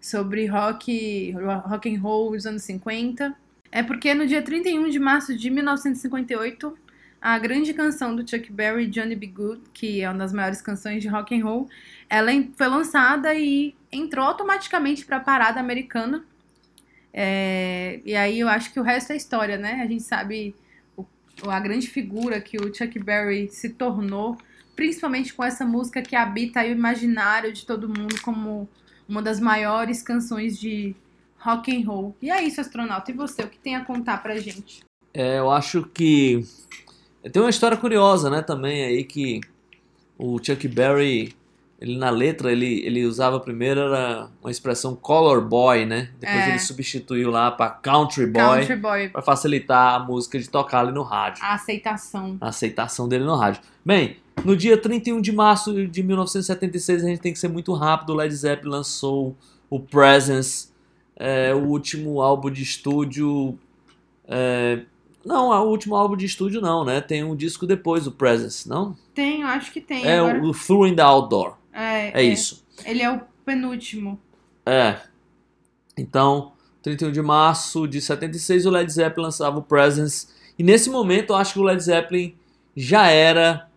sobre rock, rock and roll dos anos 50. É porque no dia 31 de março de 1958, a grande canção do Chuck Berry, Johnny B. Good, que é uma das maiores canções de rock and roll, ela foi lançada e entrou automaticamente para a parada americana. É, e aí eu acho que o resto é história, né? A gente sabe o- a grande figura que o Chuck Berry se tornou, principalmente com essa música que habita o imaginário de todo mundo como uma das maiores canções de rock and roll. E é isso, astronauta. E você, o que tem a contar pra gente? É, eu acho que tem uma história curiosa, né, também aí que o Chuck Berry, ele na letra, ele, ele usava primeiro era uma expressão color boy, né? Depois É. ele substituiu lá para country boy Country Boy, para facilitar a música de tocar ali no rádio. a aceitação. a aceitação dele no rádio. Bem, no dia 31 de março de 1976, a gente tem que ser muito rápido, o Led Zeppelin lançou o Presence, é, o último álbum de estúdio... é, não, o último álbum de estúdio não, né? Tem um disco depois do Presence, não? Tem, eu acho que tem. É agora. o Through in the Outdoor, É, é isso. Ele é o penúltimo. É. Então, 31 de março de 76, o Led Zeppelin lançava o Presence. E nesse momento, eu acho que o Led Zeppelin já era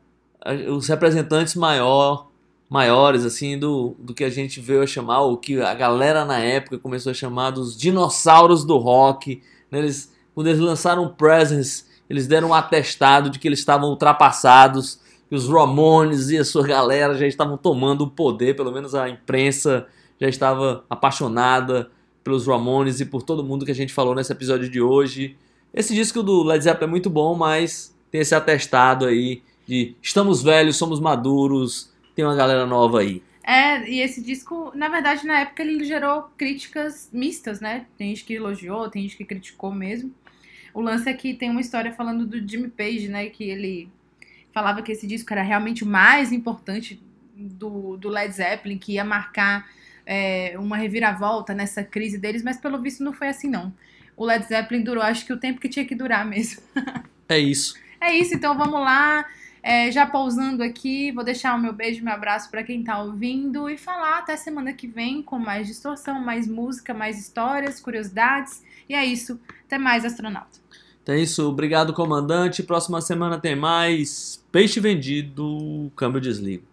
eh, os representantes maior, maiores assim do, do que a gente veio a chamar, o que a galera na época começou a chamar dos dinossauros do rock. né? Eles, quando eles lançaram o Presence, eles deram um atestado de que eles estavam ultrapassados, os Ramones e a sua galera já estavam tomando o poder, pelo menos a imprensa já estava apaixonada pelos Ramones e por todo mundo que a gente falou nesse episódio de hoje. Esse disco do Led Zeppelin é muito bom, mas tem esse atestado aí de estamos velhos, somos maduros, tem uma galera nova aí. É, e esse disco, na verdade, na época ele gerou críticas mistas, né? Tem gente que elogiou, tem gente que criticou mesmo. O lance é que tem uma história falando do Jimmy Page, né? Que ele falava que esse disco era realmente o mais importante do, do Led Zeppelin, que ia marcar é, uma reviravolta nessa crise deles, mas pelo visto não foi assim, não. O Led Zeppelin durou, acho que o tempo que tinha que durar mesmo. É isso. É isso, então vamos lá. É, já pausando aqui, vou deixar o meu beijo e meu abraço para quem tá ouvindo e falar até semana que vem com mais distorção, mais música, mais histórias, curiosidades. E é isso. Até mais, astronauta. Então é isso, obrigado comandante. Próxima semana tem mais. Peixe vendido, câmbio desligo.